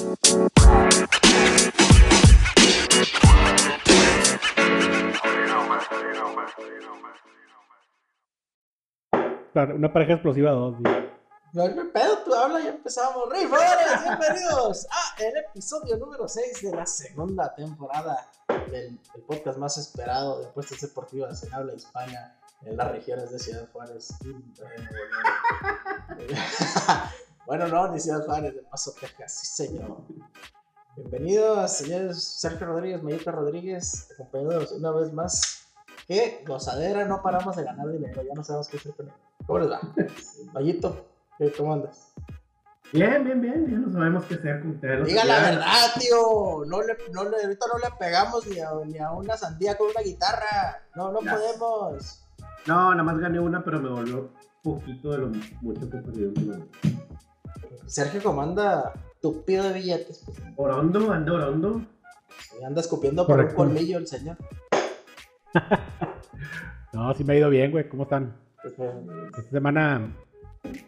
Una pareja explosiva dos. No hay pedo, tú habla y empezamos. Rifores, bienvenidos a el episodio número 6 de la segunda temporada del, podcast más esperado de apuestas deportivas en habla hispana en las regiones de Ciudad Juárez. bueno, no, ni Ciudad Juárez, de Paso, Texas, sí señor. Bienvenidos, señores Sergio Rodríguez, Mayita Rodríguez, acompañados una vez más. Qué gozadera, no paramos de ganar dinero, ya no sabemos qué hacer con él. ¿Cómo les va? Mayito, ¿cómo andas? Bien, bien, bien, ya no sabemos qué hacer con ustedes. Diga la verdad, tío. No le, no le, ahorita no le pegamos ni a, ni a una sandía con una guitarra. No, no podemos. No, nada más gané una, pero me volvió poquito de lo mucho que perdí Sergio comanda tupido de billetes. Pues. Orondo, anda orondo. anda escupiendo por un colmillo el señor. no, sí me ha ido bien, güey. ¿Cómo están? Esta semana.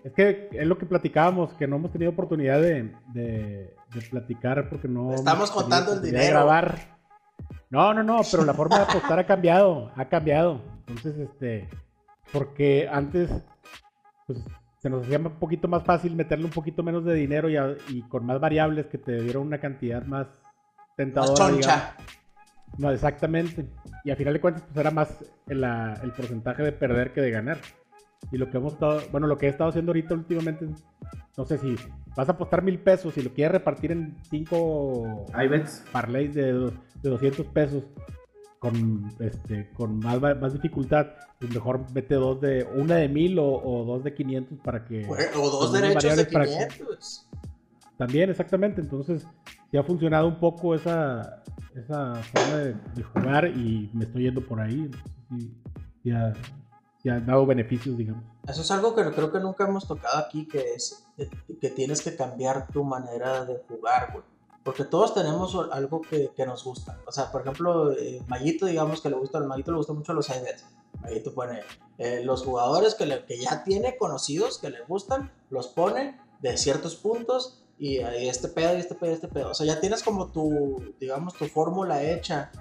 Es que es lo que platicábamos, que no hemos tenido oportunidad de, de, platicar porque no. Estamos contando el dinero. grabar. No, no, no, pero la forma de apostar ha cambiado, ha cambiado. Entonces, este, porque antes, pues, se nos hacía un poquito más fácil meterle un poquito menos de dinero y, y con más variables que te dieron una cantidad más tentadora. No, exactamente. Y a final de cuentas, pues era más el, el porcentaje de perder que de ganar. Y lo que hemos estado, bueno, lo que he estado haciendo ahorita últimamente, no sé si vas a apostar mil pesos y lo quieres repartir en cinco parlays de, de 200 pesos con este con más, más dificultad, pues mejor mete dos de una de mil o, dos de 500 para que o dos derechos de 500. también exactamente, entonces ya ha funcionado un poco esa esa forma de, jugar y me estoy yendo por ahí y ya ya ha dado beneficios, digamos. Eso es algo que creo que nunca hemos tocado aquí, que es que tienes que cambiar tu manera de jugar, güey. Porque todos tenemos algo que, que nos gusta. O sea, por ejemplo, eh, Mayito, digamos que le gusta, al Mayito le gusta mucho los IDs. Mayito pone eh, los jugadores que, le, que ya tiene conocidos, que le gustan, los pone de ciertos puntos y, este pedo, y este pedo, y este pedo. O sea, ya tienes como tu, digamos, tu fórmula hecha.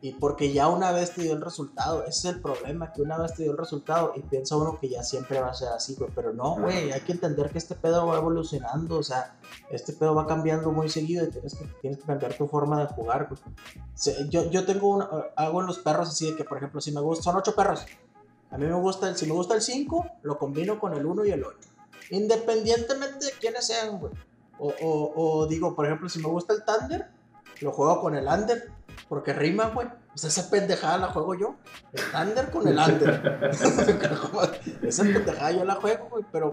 Y porque ya una vez te dio el resultado, ese es el problema, que una vez te dio el resultado y piensa uno que ya siempre va a ser así, güey. Pero no, güey, hay que entender que este pedo va evolucionando, o sea, este pedo va cambiando muy seguido y tienes que, tienes que cambiar tu forma de jugar, güey. Yo, yo tengo una, hago en los perros así de que, por ejemplo, si me gusta, son ocho perros. A mí me gusta el, si me gusta el 5, lo combino con el 1 y el 8. Independientemente de quiénes sean, güey. O, o, digo, por ejemplo, si me gusta el Thunder, lo juego con el Under, porque rima, güey. O sea, esa pendejada la juego yo. El Thunder con el Under. esa pendejada yo la juego, güey, pero.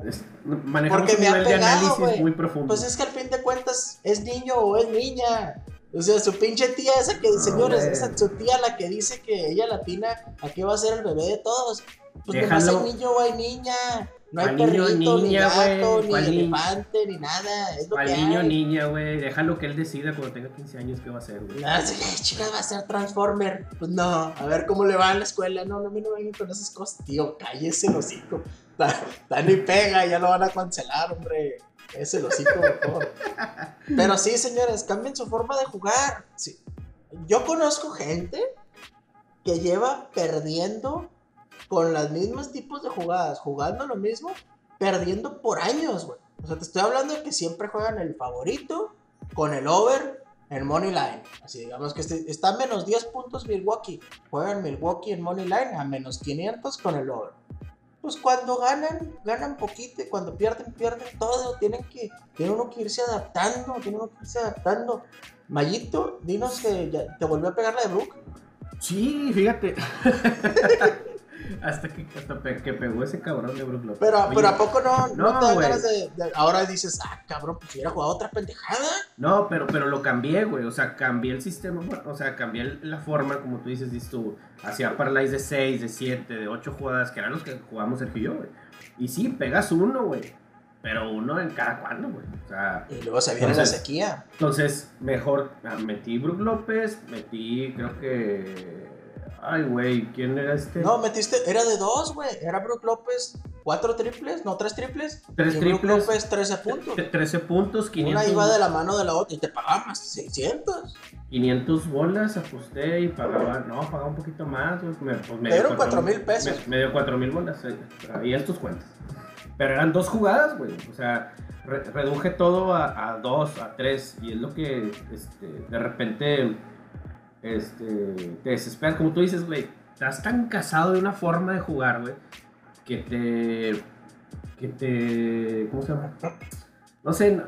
porque me ha pegado, güey. Muy profundo. Pues es que al fin de cuentas, es niño o es niña. O sea, su pinche tía esa que, señores, esa su tía la que dice que ella latina, ¿a qué va a ser el bebé de todos? Pues Déjalo. nomás hay niño o hay niña. No hay perrito, niño, niña, ni gato, ni elefante, ni nada. Es lo que niño, hay. niña, güey. Déjalo que él decida cuando tenga 15 años qué va a hacer, güey. Sí, chicas, va a ser Transformer. Pues no, a ver cómo le va en la escuela. No, no, a mí no me vengan con esas cosas. Tío, cállese el hocico. Tan ni pega, ya lo van a cancelar, hombre. Ese el hocico, mejor. Pero sí, señores, cambien su forma de jugar. Sí. Yo conozco gente que lleva perdiendo con los mismos tipos de jugadas, jugando lo mismo, perdiendo por años, güey. O sea, te estoy hablando de que siempre juegan el favorito con el over en Money Line. Así digamos que este, está a menos 10 puntos Milwaukee. Juegan Milwaukee en Money Line a menos 500 con el over. Pues cuando ganan, ganan poquito y cuando pierden, pierden todo. Tienen que, tiene uno que irse adaptando, tiene uno que irse adaptando. Mayito, dinos que ya, te volvió a pegar la de Brook. Sí, fíjate. Hasta que, hasta que pegó ese cabrón de Brook López. Pero, pero ¿a poco no, no, te dan ganas de, Ahora dices, ah, cabrón, pues hubiera jugado otra pendejada. No, pero, pero lo cambié, güey. O sea, cambié el sistema. O sea, cambié la forma, como tú dices, dices tú. Hacía parlays de 6, de 7, de 8 jugadas, que eran los que jugamos Sergio y yo, güey. Y sí, pegas uno, güey. Pero uno en cada cuando, güey. O sea, y luego se viene la sequía. Entonces, mejor ah, metí Brook López, metí, creo que Ay, güey, ¿quién era este? No, metiste, era de dos, güey. Era Brook López, cuatro triples, no, tres triples. Tres y Brook triples. López, 13 puntos. T- 13 puntos, 500, Una iba de la mano de la otra y te pagaba más 600. 500 bolas, aposté y pagaba, no, pagaba un poquito más, güey. Me, pues me dio cuatro mil pesos. Me, me dio 4 mil bolas, eh, ahí en tus cuentas. Pero eran dos jugadas, güey. O sea, re- reduje todo a, a dos, a tres. Y es lo que este, de repente este, te desesperas. Como tú dices, güey, estás tan casado de una forma de jugar, güey, que te. que te. ¿Cómo se llama? No sé,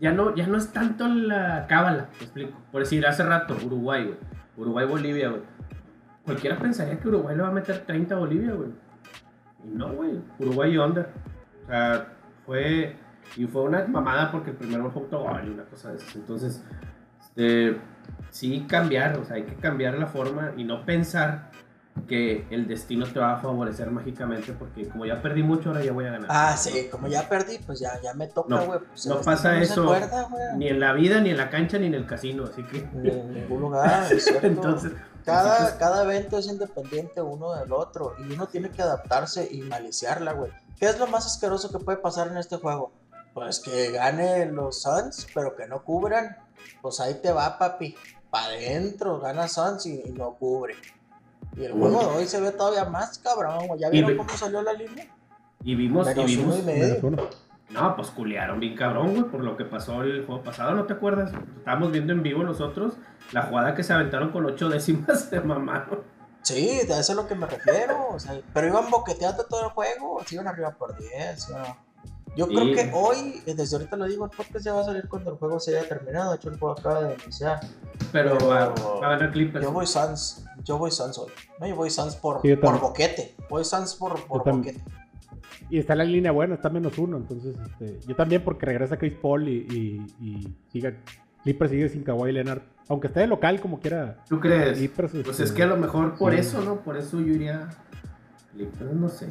ya no, ya no es tanto la cábala, te explico. Por decir, hace rato, Uruguay, güey. Uruguay-Bolivia, güey. Cualquiera pensaría que Uruguay le va a meter 30 a Bolivia, güey. Y no, güey. Uruguay y under. O sea, fue. Y fue una mamada porque el primer gol fue autogol y una cosa de esas. Entonces, este, sí cambiar, o sea, hay que cambiar la forma y no pensar que el destino te va a favorecer mágicamente porque como ya perdí mucho, ahora ya voy a ganar. Ah, sí, como ya perdí, pues ya, ya me toca, No, güey. pues no pasa eso. No acuerda. Ni en la vida, ni en la cancha, ni en el casino, así que... Ni en ningún lugar, es cierto. Entonces, cada, cada evento es independiente uno del otro y uno tiene que adaptarse y maliciarla, güey. ¿Qué es lo más asqueroso que puede pasar en este juego? Pues que gane los Suns, pero que no cubran. Pues ahí te va, papi. Pa' adentro, gana Suns y, y no cubre. Y el juego de hoy se ve todavía más cabrón, güey. ¿Ya vieron cómo salió la línea? y vimos, y uno vimos... y Menos medio. uno. No, pues culearon bien cabrón, güey, por lo que pasó el juego pasado, ¿no te acuerdas? Estábamos viendo en vivo nosotros la jugada que se aventaron con ocho décimas de mamaron. Sí, de eso es a lo que me refiero. o sea, pero iban boqueteando todo el juego. Se iban arriba por 10. ¿no? Yo Sí. creo que hoy, eh, desde ahorita lo digo, el podcast ya va a salir cuando el juego se haya terminado. De hecho, el juego acaba de iniciar. Pero Pero- va, va a ganar Clippers. Yo voy Suns. Yo voy Suns hoy. No, yo voy Suns por, Sí, por boquete. Voy Suns por, por boquete. Y está la línea buena, está menos uno. Entonces, este, yo también porque regresa Chris Paul y, y, y siga, Clippers sigue sin Kawhi Leonard. Aunque esté de local como quiera. ¿Tú crees? Clippers, Pues este, es que a lo mejor por sí. eso, ¿no? Por eso yo iría Clippers, no sé.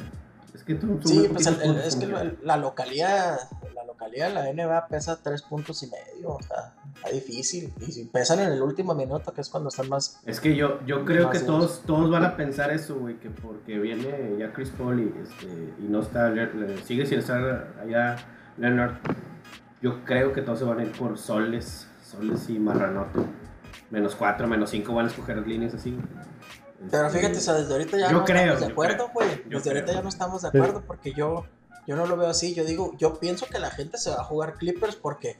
Es que tú... tú Sí, pues el- el- es que el- la localidad, la localidad de la NBA pesa tres puntos y medio. O sea, está difícil. Y si pesan en el último minuto, que es cuando están más. Es que yo, yo creo que todos, todos van a pensar eso, güey, que porque viene ya Chris Paul y, este, y no está, sigue sin estar allá Leonard, yo creo que todos se van a ir por soles, soles y marranote. Menos cuatro, menos cinco van a escoger líneas así. Pero Este, fíjate, o sea, desde ahorita ya Yo no creo, estamos de acuerdo, güey. Desde ahorita ya no estamos de acuerdo porque yo, yo no lo veo así. Yo digo, yo pienso que la gente se va a jugar Clippers porque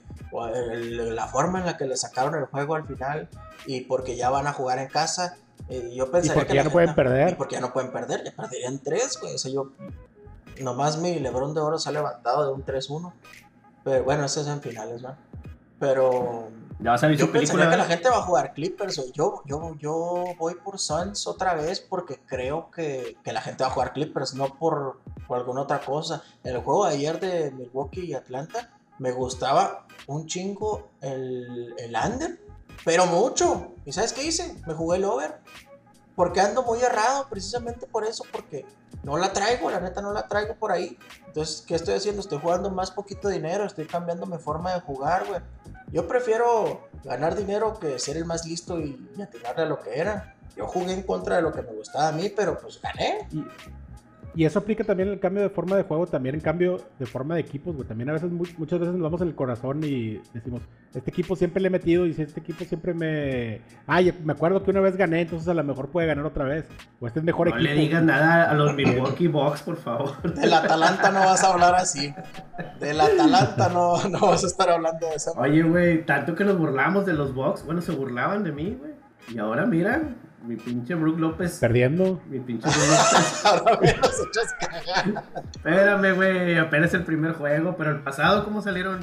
el- la forma en la que le sacaron el juego al final y porque ya van a jugar en casa. eh, yo Y pensaría porque que ya no pueden perder. Y porque ya no pueden perder, ya perderían tres, güey. O sea, yo. Nomás mi Lebron de Oro se ha levantado de un 3-1. Pero bueno, eso es en finales, ¿no? Pero. Ya va a salir Yo su pensaría película. que la gente va a jugar Clippers. Yo, yo, yo voy por Suns otra vez porque creo que, que la gente va a jugar Clippers, no por, por alguna otra cosa. En el juego de ayer de Milwaukee y Atlanta me gustaba un chingo el, el under, pero mucho. ¿Y sabes qué hice? Me jugué el over. Porque ando muy errado, precisamente por eso, porque no la traigo, la neta no la traigo por ahí. Entonces, ¿qué estoy haciendo? Estoy jugando más poquito dinero, estoy cambiando mi forma de jugar, güey. Yo prefiero ganar dinero que ser el más listo y, y atinarle a lo que era. Yo jugué en contra de lo que me gustaba a mí, pero pues gané. Y, y eso aplica también el cambio de forma de juego, también en cambio de forma de equipos, güey. También a veces, mu- muchas veces nos vamos en el corazón y decimos, este equipo siempre le he metido y si este equipo siempre me... Ay, me acuerdo que una vez gané, entonces a lo mejor puede ganar otra vez. O este es mejor No equipo. le digas nada a los Milwaukee Bucks, por favor. Del Atalanta no vas a hablar así. Del Atalanta no, no vas a estar hablando de esa Oye, güey, tanto que nos burlamos de los Bucks. Bueno, se burlaban de mí, güey. Y ahora mira, mi pinche Brook López. Perdiendo. Mi pinche Brook López. Ahora me los echas cagar. Espérame, güey, apenas el primer juego, pero el pasado, ¿cómo salieron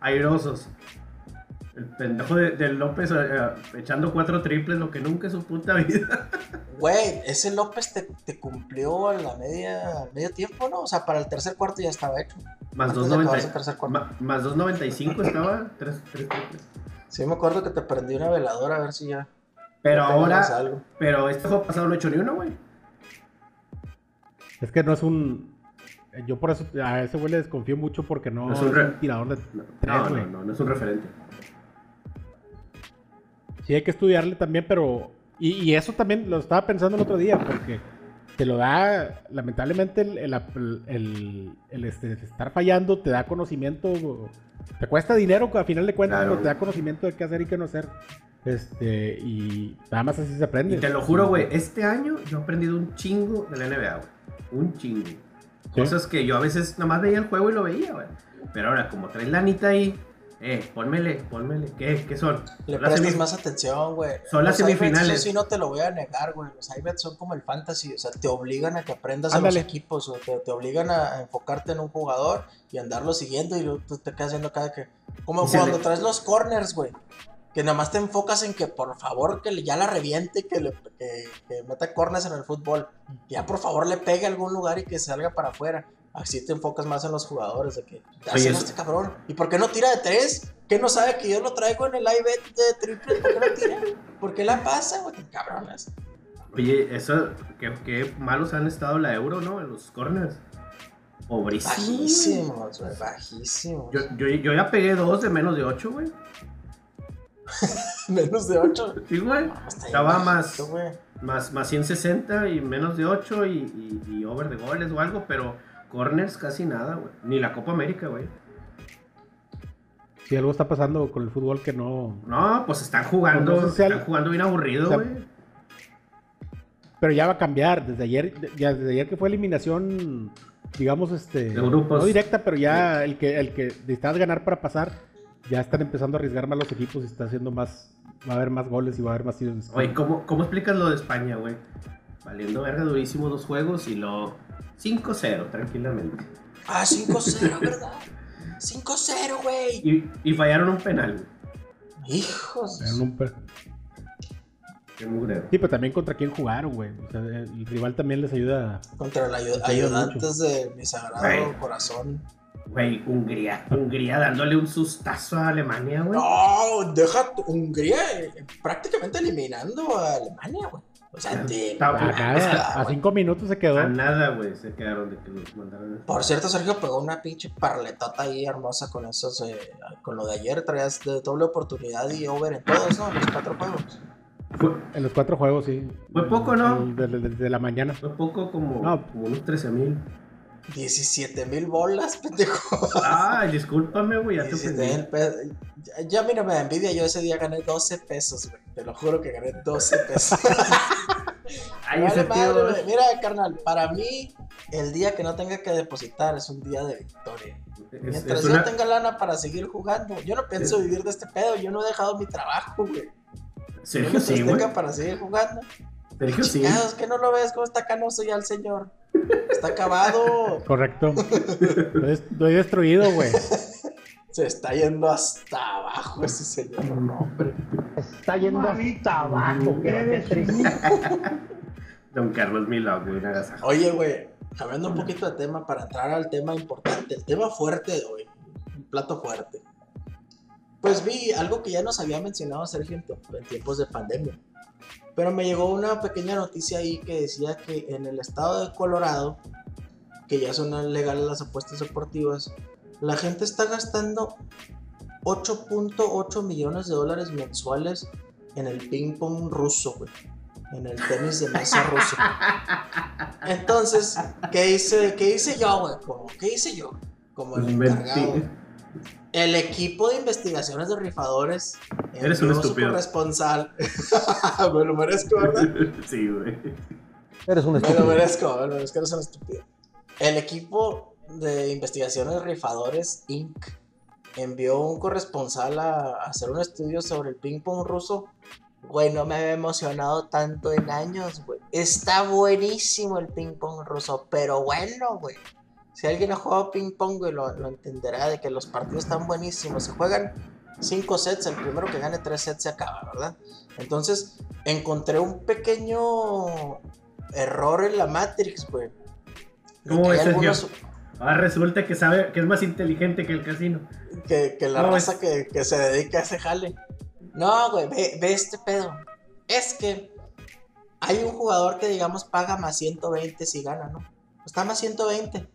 airosos? El pendejo de, de López eh, eh, echando cuatro triples, lo que nunca en su puta vida. Güey, ese López te, te cumplió a la media, al medio tiempo, ¿no? O sea, para el tercer cuarto ya estaba hecho. Más Antes de acabarse el 2.90 tercer cuarto. ma- más 2.95 estaba, tres, tres triples. Sí, me acuerdo que te prendí una veladora a ver si ya. Pero ya ahora, algo. pero este juego pasado no he hecho ni uno, güey. Es que no es un... Yo por eso a ese güey le desconfío mucho porque no, No es un re- un tirador de No, tres, no, no, no, no es un referente. Sí hay que estudiarle también, pero Y, y eso también lo estaba pensando el otro día, porque te lo da, lamentablemente, el, el- el- el, este, estar fallando te da conocimiento, te cuesta dinero a final de cuentas, Claro. te da conocimiento de qué hacer y qué no hacer. Este, y nada más así se aprende. Y te lo juro, güey, este año yo he aprendido un chingo de la NBA, güey. Un chingo. Cosas que yo a veces nada más veía el juego y lo veía, güey. Pero ahora, como traes la anita ahí, eh, pónmele, pónmele. ¿Qué? ¿Qué son? Le prestas semif- más atención, güey. Son las Los semifinales. Eso sí, no te lo voy a negar, güey. Los iBets son como el fantasy. O sea, te obligan a que aprendas a los equipos. O te, te obligan a, enfocarte en un jugador y andarlo siguiendo. Y luego tú te quedas viendo cada que. Como cuando le- traes los corners, güey. Que nada más te enfocas en que por favor que ya la reviente, que, le, que, que meta corners en el fútbol. Ya por favor le pegue a algún lugar y que salga para afuera. Así te enfocas más en los jugadores, de que Oye, "Hacen eso- este cabrón. ¿Y por qué no tira de tres? ¿Qué no sabe que yo lo traigo en el iBet de triple? ¿Por qué no tira? ¿Por qué la pasa, güey? Cabrones. Oye, eso, qué, qué malos han estado la euro, ¿no? En los corners. Pobrísimos. Bajísimos, güey, bajísimos. Yo, yo, yo ya pegué dos de menos de ocho, güey. Menos de 8. Sí, güey. Estaba más-. Más, más 160 y menos de 8 y, y, y over de goles o algo, pero corners casi nada, güey. Ni la Copa América, güey. Si algo está pasando con el fútbol que no. No, pues están jugando, Pues no al- están jugando bien aburrido, o sea, güey. Pero ya va a cambiar. Desde ayer, ya desde ayer que fue eliminación, digamos, este. De grupos. No directa, pero ya el que, el que necesitas ganar para pasar, ya están empezando a arriesgar más los equipos y está haciendo más. Va a haber más goles y va a haber más tiros. Oye, ¿cómo, ¿cómo explicas lo de España, güey? Valiendo verga durísimo dos juegos y lo 5-0, tranquilamente. Ah, 5-0, ¿verdad? 5-0, güey. Y, y fallaron un penal. Hijos. Eran un pe- Qué mugrero. Sí, pero también contra quién jugaron, güey. O sea, el rival también les ayuda. Contra los ayu- ayuda ayudantes de mi sagrado corazón. Güey, Hungría. Hungría dándole un sustazo a Alemania, güey. No, deja Hungría eh, prácticamente eliminando a Alemania, güey. O sea, de. Nada, a cinco minutos se quedó. A nada, güey, se quedaron de que los mandaron. Por cierto, Sergio pegó una pinche parletota ahí hermosa con esos. eh, con lo de ayer. Traías de doble oportunidad y over en todos, ¿no? En los cuatro juegos. Fue, En los cuatro juegos, sí. Fue poco, ¿no? El de, de- de la mañana. fue poco como, No. como unos 13 mil. 17 mil bolas, pendejo. Ay, discúlpame, güey, ya te 17 ofendí. mil pesos. Ya, mira, me da envidia. Yo ese día gané 12 pesos, güey. Te lo juro que gané 12 pesos. Ay, vale madre, güey. Mira, carnal, para mí, el día que no tenga que depositar es un día de victoria. Es, Mientras es yo tenga lana para seguir jugando, yo no pienso vivir de este pedo. Yo no he dejado mi trabajo, güey. Sergio sí, güey. tenga para seguir jugando. Sergio sí. Chingados, que no lo ves cómo está canoso ya el señor. Está acabado. Correcto. Estoy, estoy destruido, güey. Se está yendo hasta abajo ese señor. No, hombre. Está yendo hasta abajo, qué triste. Don Carlos Milán, güey. Oye, güey, cambiando un poquito de tema para entrar al tema importante, el tema fuerte de hoy, un plato fuerte. Pues vi algo que ya nos había mencionado Sergio en tiempos de pandemia. Pero me llegó una pequeña noticia ahí que decía que en el estado de Colorado, que ya son legales las apuestas deportivas, la gente está gastando 8.8 millones de dólares mensuales en el ping pong ruso, güey. En el tenis de mesa ruso. Entonces, ¿qué hice, qué hice yo, güey? ¿Qué hice yo? Como el encargado. El equipo de investigaciones de rifadores. Eres un estúpido. corresponsal. me lo merezco, ¿verdad? Sí, güey. Eres un Me lo estúpido. merezco, me lo merezco, eres un estúpido. El equipo de investigaciones de rifadores Inc. envió un corresponsal a, hacer un estudio sobre el ping pong ruso. Güey, no me había emocionado tanto en años, güey. Está buenísimo el ping pong ruso, pero bueno, güey. Si alguien ha jugado ping pong, güey, lo, lo entenderá de que los partidos están buenísimos. Se juegan cinco sets, el primero que gane tres sets se acaba, ¿verdad? Entonces, encontré un pequeño error en la Matrix, güey. ¿Cómo Sergio? algunos- Ahora resulta que sabe que es más inteligente que el casino. que, que la No, raza es- que, que se dedica a ese jale. No, güey, ve, ve este pedo. Es que hay un jugador que, digamos, paga más 120 si gana, ¿no? Está más 120.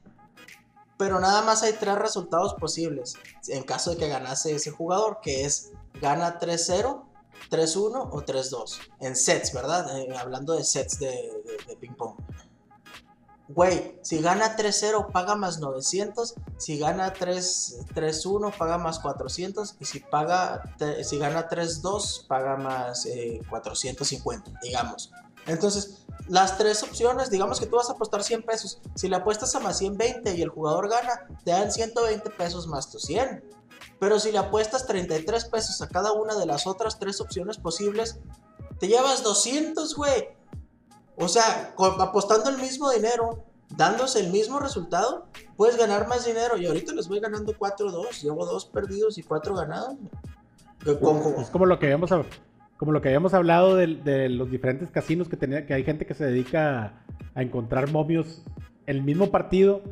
Pero nada más hay tres resultados posibles en caso de que ganase ese jugador, que es gana 3-0, 3-1 o 3-2. En sets, ¿verdad? Eh, hablando de sets de, de, de ping pong. Güey, si gana 3-0 paga más 900, si gana 3-1 paga más 400 y si, paga, si gana 3-2 paga más eh, 450, digamos. Entonces, las tres opciones, digamos que tú vas a apostar 100 pesos, si le apuestas a más 120 y el jugador gana, te dan 120 pesos más tus 100. Pero si le apuestas 33 pesos a cada una de las otras tres opciones posibles, te llevas 200, güey. O sea, apostando el mismo dinero, dándose el mismo resultado, puedes ganar más dinero. Y ahorita les voy ganando 4-2. Llevo 2 perdidos y 4 ganados. Es como lo que habíamos, hab- como lo que habíamos hablado de, de los diferentes casinos que tenía, que hay gente que se dedica a, a encontrar momios en el mismo partido,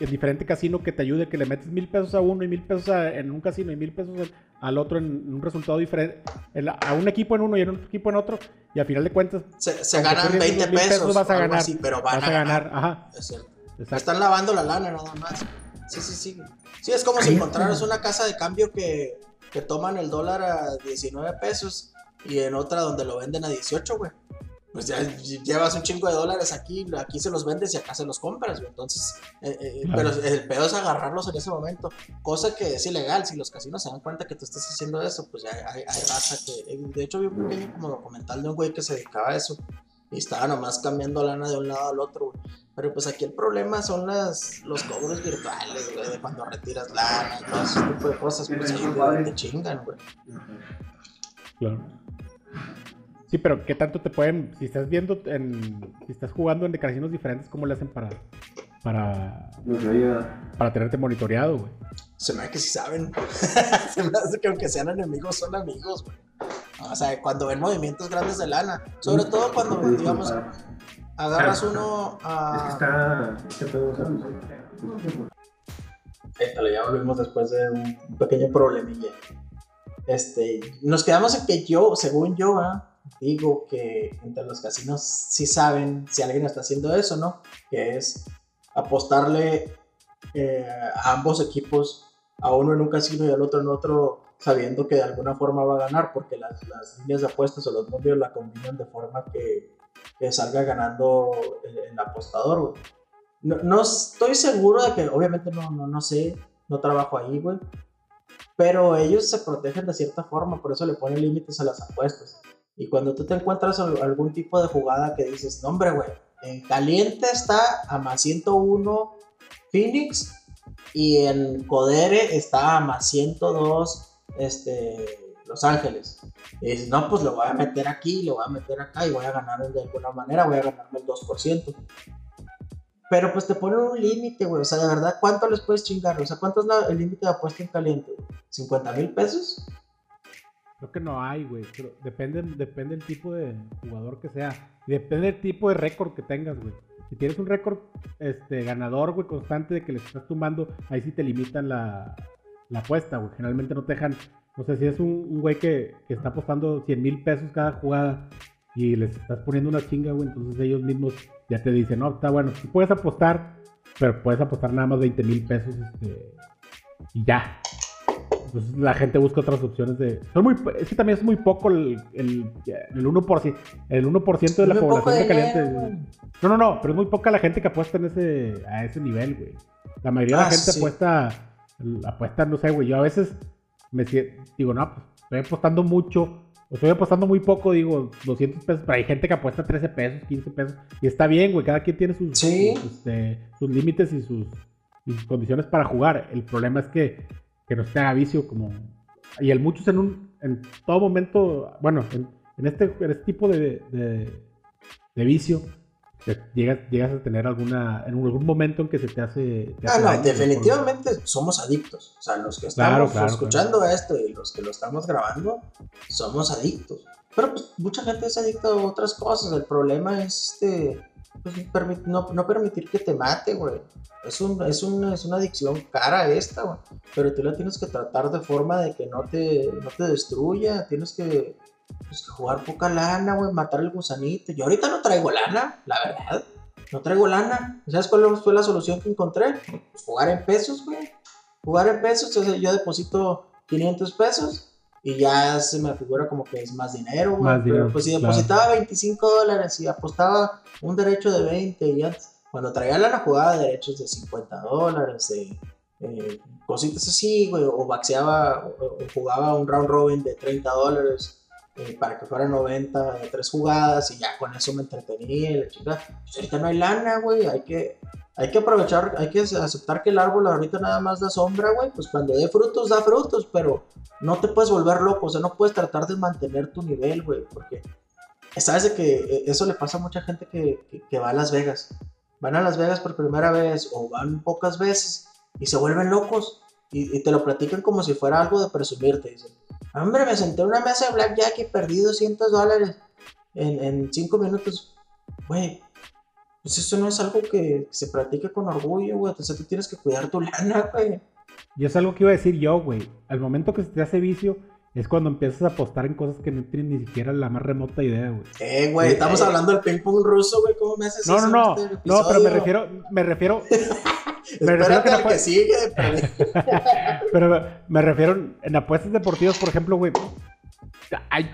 en diferente casino que te ayude, que le metes mil pesos a uno y mil pesos a- en un casino y mil pesos al, al otro en un resultado diferente, en la- a un equipo en uno y en otro equipo en otro, y al final de cuentas se, ganan tú 20 los mil pesos, vas a ganar, así, pero van vas a ganar, ajá, Es. Están lavando la lana nada más. Sí, sí, sí. Sí, es como si encontraras una casa de cambio que, que toman el dólar a 19 pesos y en otra donde lo venden a 18, güey. Pues ya llevas un chingo de dólares aquí, aquí se los vendes y acá se los compras, güey. Entonces, eh, eh, Claro. pero el pedo es agarrarlos en ese momento. Cosa que es ilegal. Si los casinos se dan cuenta que tú estás haciendo eso, pues ya hay, hay raza que. eh, De hecho, vi un pequeño como documental de un güey que se dedicaba a eso. Y estaba nomás cambiando lana de un lado al otro, güey. Pero pues aquí el problema son las, los cobros virtuales, güey, de cuando retiras lana y todo ese tipo de cosas, pues ahí te, te chingan, güey. Claro. Sí, pero ¿qué tanto te pueden, si estás viendo, en, si estás jugando en casinos diferentes, cómo le hacen para, para, para tenerte monitoreado, güey? Se me hace que sí saben. Se me hace que aunque sean enemigos, son amigos, güey. O sea, cuando ven movimientos grandes de lana. Sobre todo cuando, digamos, agarras uno a... está. ¿Qué pedo? Étale, ya volvimos después de un pequeño problemilla. Este, nos quedamos en que yo, según yo, digo que entre los casinos sí saben si alguien está haciendo eso, ¿no? Que es apostarle eh, a ambos equipos, a uno en un casino y al otro en otro, sabiendo que de alguna forma va a ganar, porque las, las líneas de apuestas o los números la combinan de forma que, salga ganando el, el apostador, güey. No, no estoy seguro de que, obviamente no, no, no sé, no trabajo ahí, güey. Pero ellos se protegen de cierta forma, por eso le ponen límites a las apuestas. Y cuando tú te encuentras al- algún tipo de jugada que dices, no hombre, güey, en caliente está a más 101 Phoenix y en Codere está a más 102 este, Los Ángeles. Y dices, no, pues lo voy a meter aquí, lo voy a meter acá y voy a ganar de alguna manera, voy a ganarme el 2%. Pero pues te ponen un límite, güey. O sea, de verdad, ¿cuánto les puedes chingar? O sea, ¿cuánto es el límite de apuesta en caliente? güey? ¿50 mil pesos? Creo que no hay, güey. pero Depende, depende del tipo de jugador que sea. Depende del tipo de récord que tengas, güey. Si tienes un récord este, ganador, güey, constante de que les estás tumbando, ahí sí te limitan la, la apuesta, güey. Generalmente no te dejan. No sé si es un, un güey que, que está apostando 100 mil pesos cada jugada y les estás poniendo una chinga, güey. Entonces ellos mismos ya te dicen, no, está bueno, sí puedes apostar, pero puedes apostar nada más 20 mil pesos este, y ya. Entonces la gente busca otras opciones de... Son muy, es que también es muy poco el, el, el 1%, el 1% de la población de dinero, caliente. No, no, no, pero es muy poca la gente que apuesta en ese, a ese nivel, güey. La mayoría de Ah, la gente sí. apuesta, apuesta, no sé, güey. Yo a veces me digo, no, pues estoy apostando mucho, estoy apostando muy poco, digo, 200 pesos, pero hay gente que apuesta 13 pesos, 15 pesos, y está bien, güey, cada quien tiene sus, Sí. sus, este, sus límites y sus, y sus condiciones para jugar. El problema es que, que no se haga vicio como... Y el muchos en un, en todo momento, bueno, en, en este, en este tipo de, de, de vicio, te- llegas, llegas a tener alguna, en algún momento en que se te hace... te Ah, hace no, definitivamente somos adictos. O sea, los que estamos Claro, claro, escuchando esto y los que lo estamos grabando, somos adictos. Pero pues mucha gente es adicta a otras cosas. El problema es este, pues, no, no permitir que te mate, güey. Es, un, es, un- es una adicción cara esta, güey. Pero tú la tienes que tratar de forma de que no te, no te destruya. Tienes que, pues, que jugar poca lana, güey, matar el gusanito. Yo ahorita no traigo lana, la verdad. No traigo lana. ¿Sabes cuál fue la solución que encontré? Pues jugar en pesos, güey. Jugar en pesos, entonces yo deposito 500 pesos y ya se me figura como que es más dinero, güey. Más Pero dinero, pues si claro. depositaba 25 dólares y apostaba un derecho de 20 y ya cuando traía la jugada derechos de 50 dólares, de eh, cositas así, güey, o baxeaba o, o jugaba un round robin de 30 dólares eh, para que fuera 90 de tres jugadas y ya con eso me entretenía y la chica. Pues ahorita no hay lana, güey, hay que, hay que aprovechar, hay que aceptar que el árbol ahorita nada más da sombra, güey, pues cuando dé frutos, da frutos, pero no te puedes volver loco, o sea, no puedes tratar de mantener tu nivel, güey, porque sabes de que eh, eso le pasa a mucha gente que, que, que va a Las Vegas. Van a Las Vegas por primera vez o van pocas veces y se vuelven locos y, y te lo platican como si fuera algo de presumirte. Dicen, hombre, me senté en una mesa de blackjack y perdí 200 dólares en, en 5 minutos. Güey, pues eso no es algo que se practique con orgullo, güey. O sea, tú tienes que cuidar tu lana, güey. Y es algo que iba a decir yo, güey. Al momento que se te hace vicio, es cuando empiezas a apostar en cosas que no tienes ni siquiera la más remota idea, güey. Eh, güey, estamos eh. hablando del ping pong ruso, güey. ¿Cómo me haces No, eso no, no. este No, pero me refiero, me refiero, me refiero que al que sigue, pero- pero me refiero en apuestas deportivas, por ejemplo, güey. Hay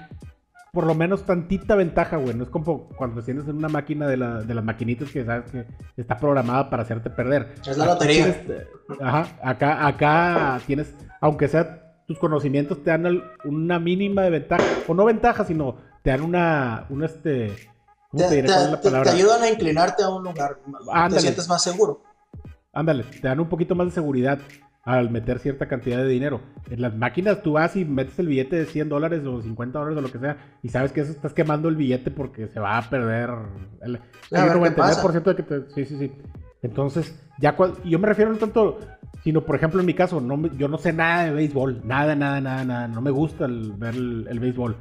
por lo menos tantita ventaja, güey. No es como cuando tienes en una máquina de, la, de las maquinitas que sabes que está programada para hacerte perder. Es la lotería. tienes, eh, ajá, acá, acá tienes, aunque sea tus conocimientos te dan una mínima de ventaja, o no ventaja, sino te dan una, una este, ¿cómo te, Te, te- te- te ayudan a inclinarte a un lugar. Te Ándale. sientes más seguro. Ándale, te dan un poquito más de seguridad al meter cierta cantidad de dinero. En las máquinas tú vas y metes el billete de 100 dólares o 50 dólares o lo que sea y sabes que eso estás quemando el billete porque se va a perder el, pasa. 99% de que te... Sí, sí, sí. Entonces, ya cual- yo me refiero no tanto, sino por ejemplo en mi caso, no me- yo no sé nada de béisbol, nada, nada, nada, nada, no me gusta el- ver el, el béisbol.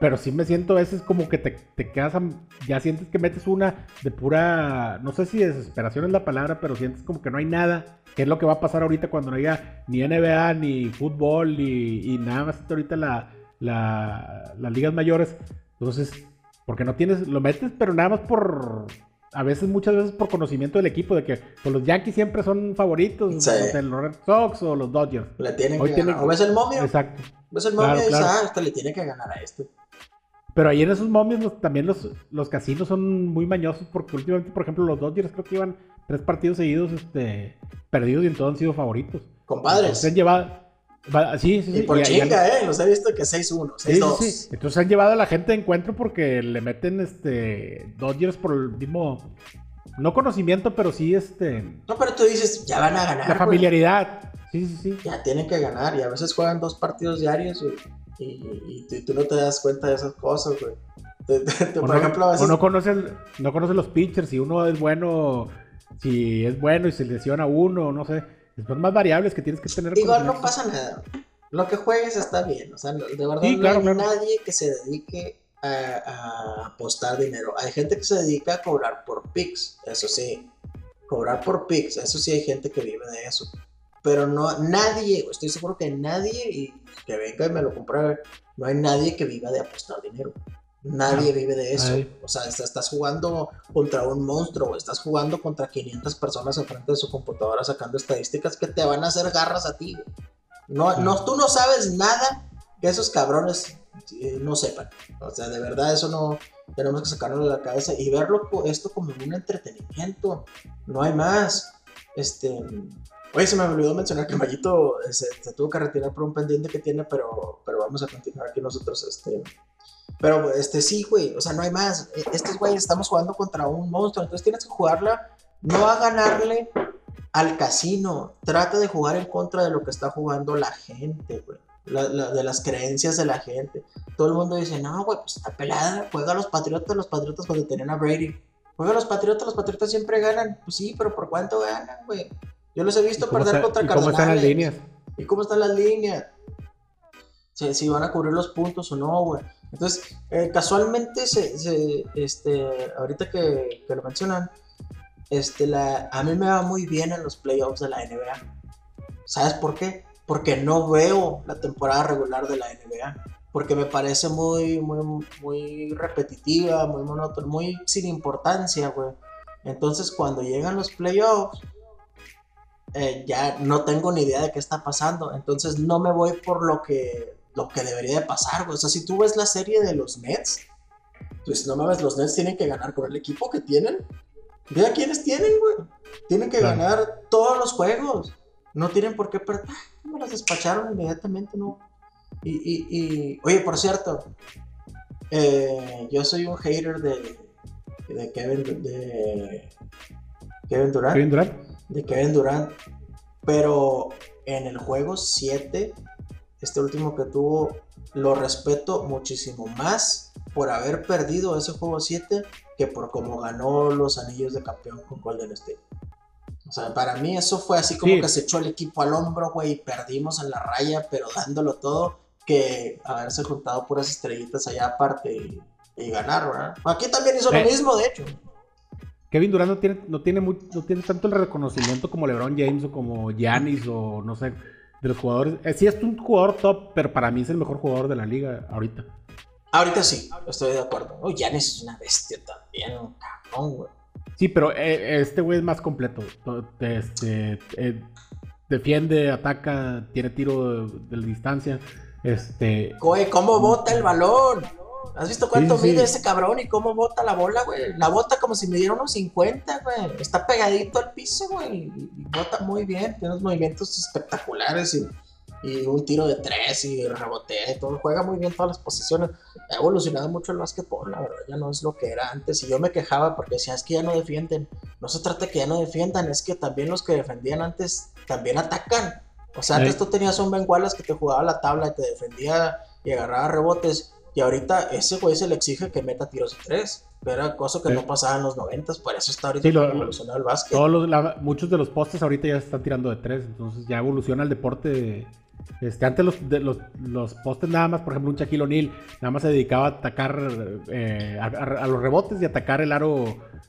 Pero sí me siento a veces como que te, te quedas, a- ya sientes que metes una de pura, no sé si desesperación es la palabra, pero sientes como que no hay nada, que es lo que va a pasar ahorita cuando no haya ni NBA, ni fútbol, ni, y nada más ahorita la, la- las ligas mayores. Entonces, porque no tienes, lo metes, pero nada más por, a veces, muchas veces por conocimiento del equipo, de que pues, los Yankees siempre son favoritos, Sí. sé, los Red Sox o los Dodgers. Le tienen Hoy que ganar. O ves el momio. Exacto. Ves el momio Claro, ah, este le tiene que ganar a este. Pero ahí en esos momios los- también los, los casinos son muy mañosos porque últimamente, por ejemplo, los Dodgers creo que iban tres partidos seguidos este, perdidos y en todo han sido favoritos. Compadres. Se han llevado... va- Sí, sí, sí. Y por y- y han- chinga, eh. Los he visto que 6-1, Sí, sí, 6-2. sí. Entonces han llevado a la gente de encuentro porque le meten este Dodgers por el mismo no conocimiento, pero sí este No, pero tú dices, ya van a ganar. la güey. familiaridad. Sí, sí, sí. Ya tienen que ganar. Y a veces juegan dos partidos diarios, güey. Y, y- y tú no te das cuenta de esas cosas, güey. Por no, ejemplo, a o veces. no conocen no conocen los pitchers, si uno es bueno, si es bueno y se lesiona uno, no sé. Son más variables que tienes que tener. Igual no pasa nada. Lo que juegues está bien. O sea, de verdad Sí, no hay claro. nadie que se dedique a, a apostar dinero. Hay gente que se dedica a cobrar por picks, eso sí. Cobrar por picks, eso sí hay gente que vive de eso. Pero no, nadie, estoy seguro que nadie, y que venga y me lo compruebe, no hay nadie que viva de apostar dinero. Nadie vive de eso. O sea, est- estás jugando contra un monstruo, estás jugando contra 500 personas enfrente de su computadora sacando estadísticas que te van a hacer garras a ti. No, no, tú no sabes nada que esos cabrones eh, no sepan. O sea, de verdad eso no tenemos que sacarlo de la cabeza y verlo esto como un entretenimiento. No hay más. Este, oye, se me olvidó mencionar que Mayito eh, se, tuvo que retirar por un pendiente que tiene, pero, pero vamos a continuar aquí nosotros. Este, pero este sí, güey, o sea, no hay más. Eh, Estos güeyes estamos jugando contra un monstruo, entonces tienes que jugarla no a ganarle al casino. Trata de jugar en contra de lo que está jugando la gente, güey. De las creencias de la gente. Todo el mundo dice, no, güey, pues está pelada. Juega a los Patriotas, los Patriotas cuando tenían a Brady. Juega a los Patriotas, los Patriotas siempre ganan. Pues sí, pero ¿por cuánto ganan, güey? Yo los he ¿Y visto perder está- contra y cómo están las líneas? ¿Y cómo están las líneas? Si, si van a cubrir los puntos o no, güey. Entonces, eh, casualmente, se, se- este, ahorita que, que lo mencionan, este, la, a mí me va muy bien en los playoffs de la NBA. ¿Sabes por qué? Porque no veo la temporada regular de la NBA. Porque me parece muy, muy, muy repetitiva, muy monótona, muy sin importancia, güey. Entonces, cuando llegan los playoffs, eh, ya no tengo ni idea de qué está pasando. Entonces no me voy por lo que lo que debería de pasar, güey. O sea, si tú ves la serie de los Nets, pues no mames, los Nets tienen que ganar con el equipo que tienen. Ve a quiénes tienen, güey. Tienen que Claro. ganar todos los juegos. No tienen por qué perder. Me las despacharon inmediatamente, ¿no? Y, y, y- oye, por cierto, eh, yo soy un hater de, de Kevin, de Kevin Durant Kevin Durant. De Kevin Durant. Pero en el juego 7, este último que tuvo, lo respeto muchísimo más por haber perdido ese juego 7 que por cómo ganó los anillos de campeón con Golden State. O sea, para mí eso fue así como Sí. que se echó el equipo al hombro, güey, y perdimos en la raya, pero dándolo todo, que haberse juntado puras estrellitas allá aparte y, y ganar, ¿verdad? Aquí también hizo lo mismo, de hecho. Kevin Durant no tiene, no tiene, muy- no tiene tanto el reconocimiento como LeBron James o como Giannis o no sé, de los jugadores. Eh, sí es un jugador top, pero para mí es el mejor jugador de la liga ahorita. Ahorita sí, estoy de acuerdo. Oh, Giannis es una bestia también, un cabrón, güey. Sí, pero eh, este güey es más completo. To- Este, eh, defiende, ataca, tiene tiro de, de distancia. Este, Güey, ¿cómo bota el balón? ¿Has visto cuánto Sí, sí, sí. mide ese cabrón y cómo bota la bola, güey? La bota como si midiera unos 50, güey. Está pegadito al piso, güey. Y, bota muy bien. Tiene unos movimientos espectaculares y, y un tiro de tres y rebotea y todo. Juega muy bien todas las posiciones. Ha evolucionado mucho el básquetbol, la verdad. Ya no es lo que era antes. Y yo me quejaba porque decía, es que ya no defienden. No se trata de que ya no defiendan, es que también los que defendían antes también atacan. O sea, antes tú tenías un Ben Wallace que te jugaba la tabla y te defendía y agarraba rebotes. Y ahorita ese güey se le exige que meta tiros de tres. Era cosa que Sí. no pasaba en los noventas, por eso está ahorita Sí, lo- evolucionado el básquet. todos los, la- muchos de los postes ahorita ya se están tirando de tres, entonces ya evoluciona el deporte. Este, antes los, de, los, los postes nada más, por ejemplo, un Shaquille O'Neal nada más se dedicaba a atacar eh, a, a- a los rebotes y atacar el aro.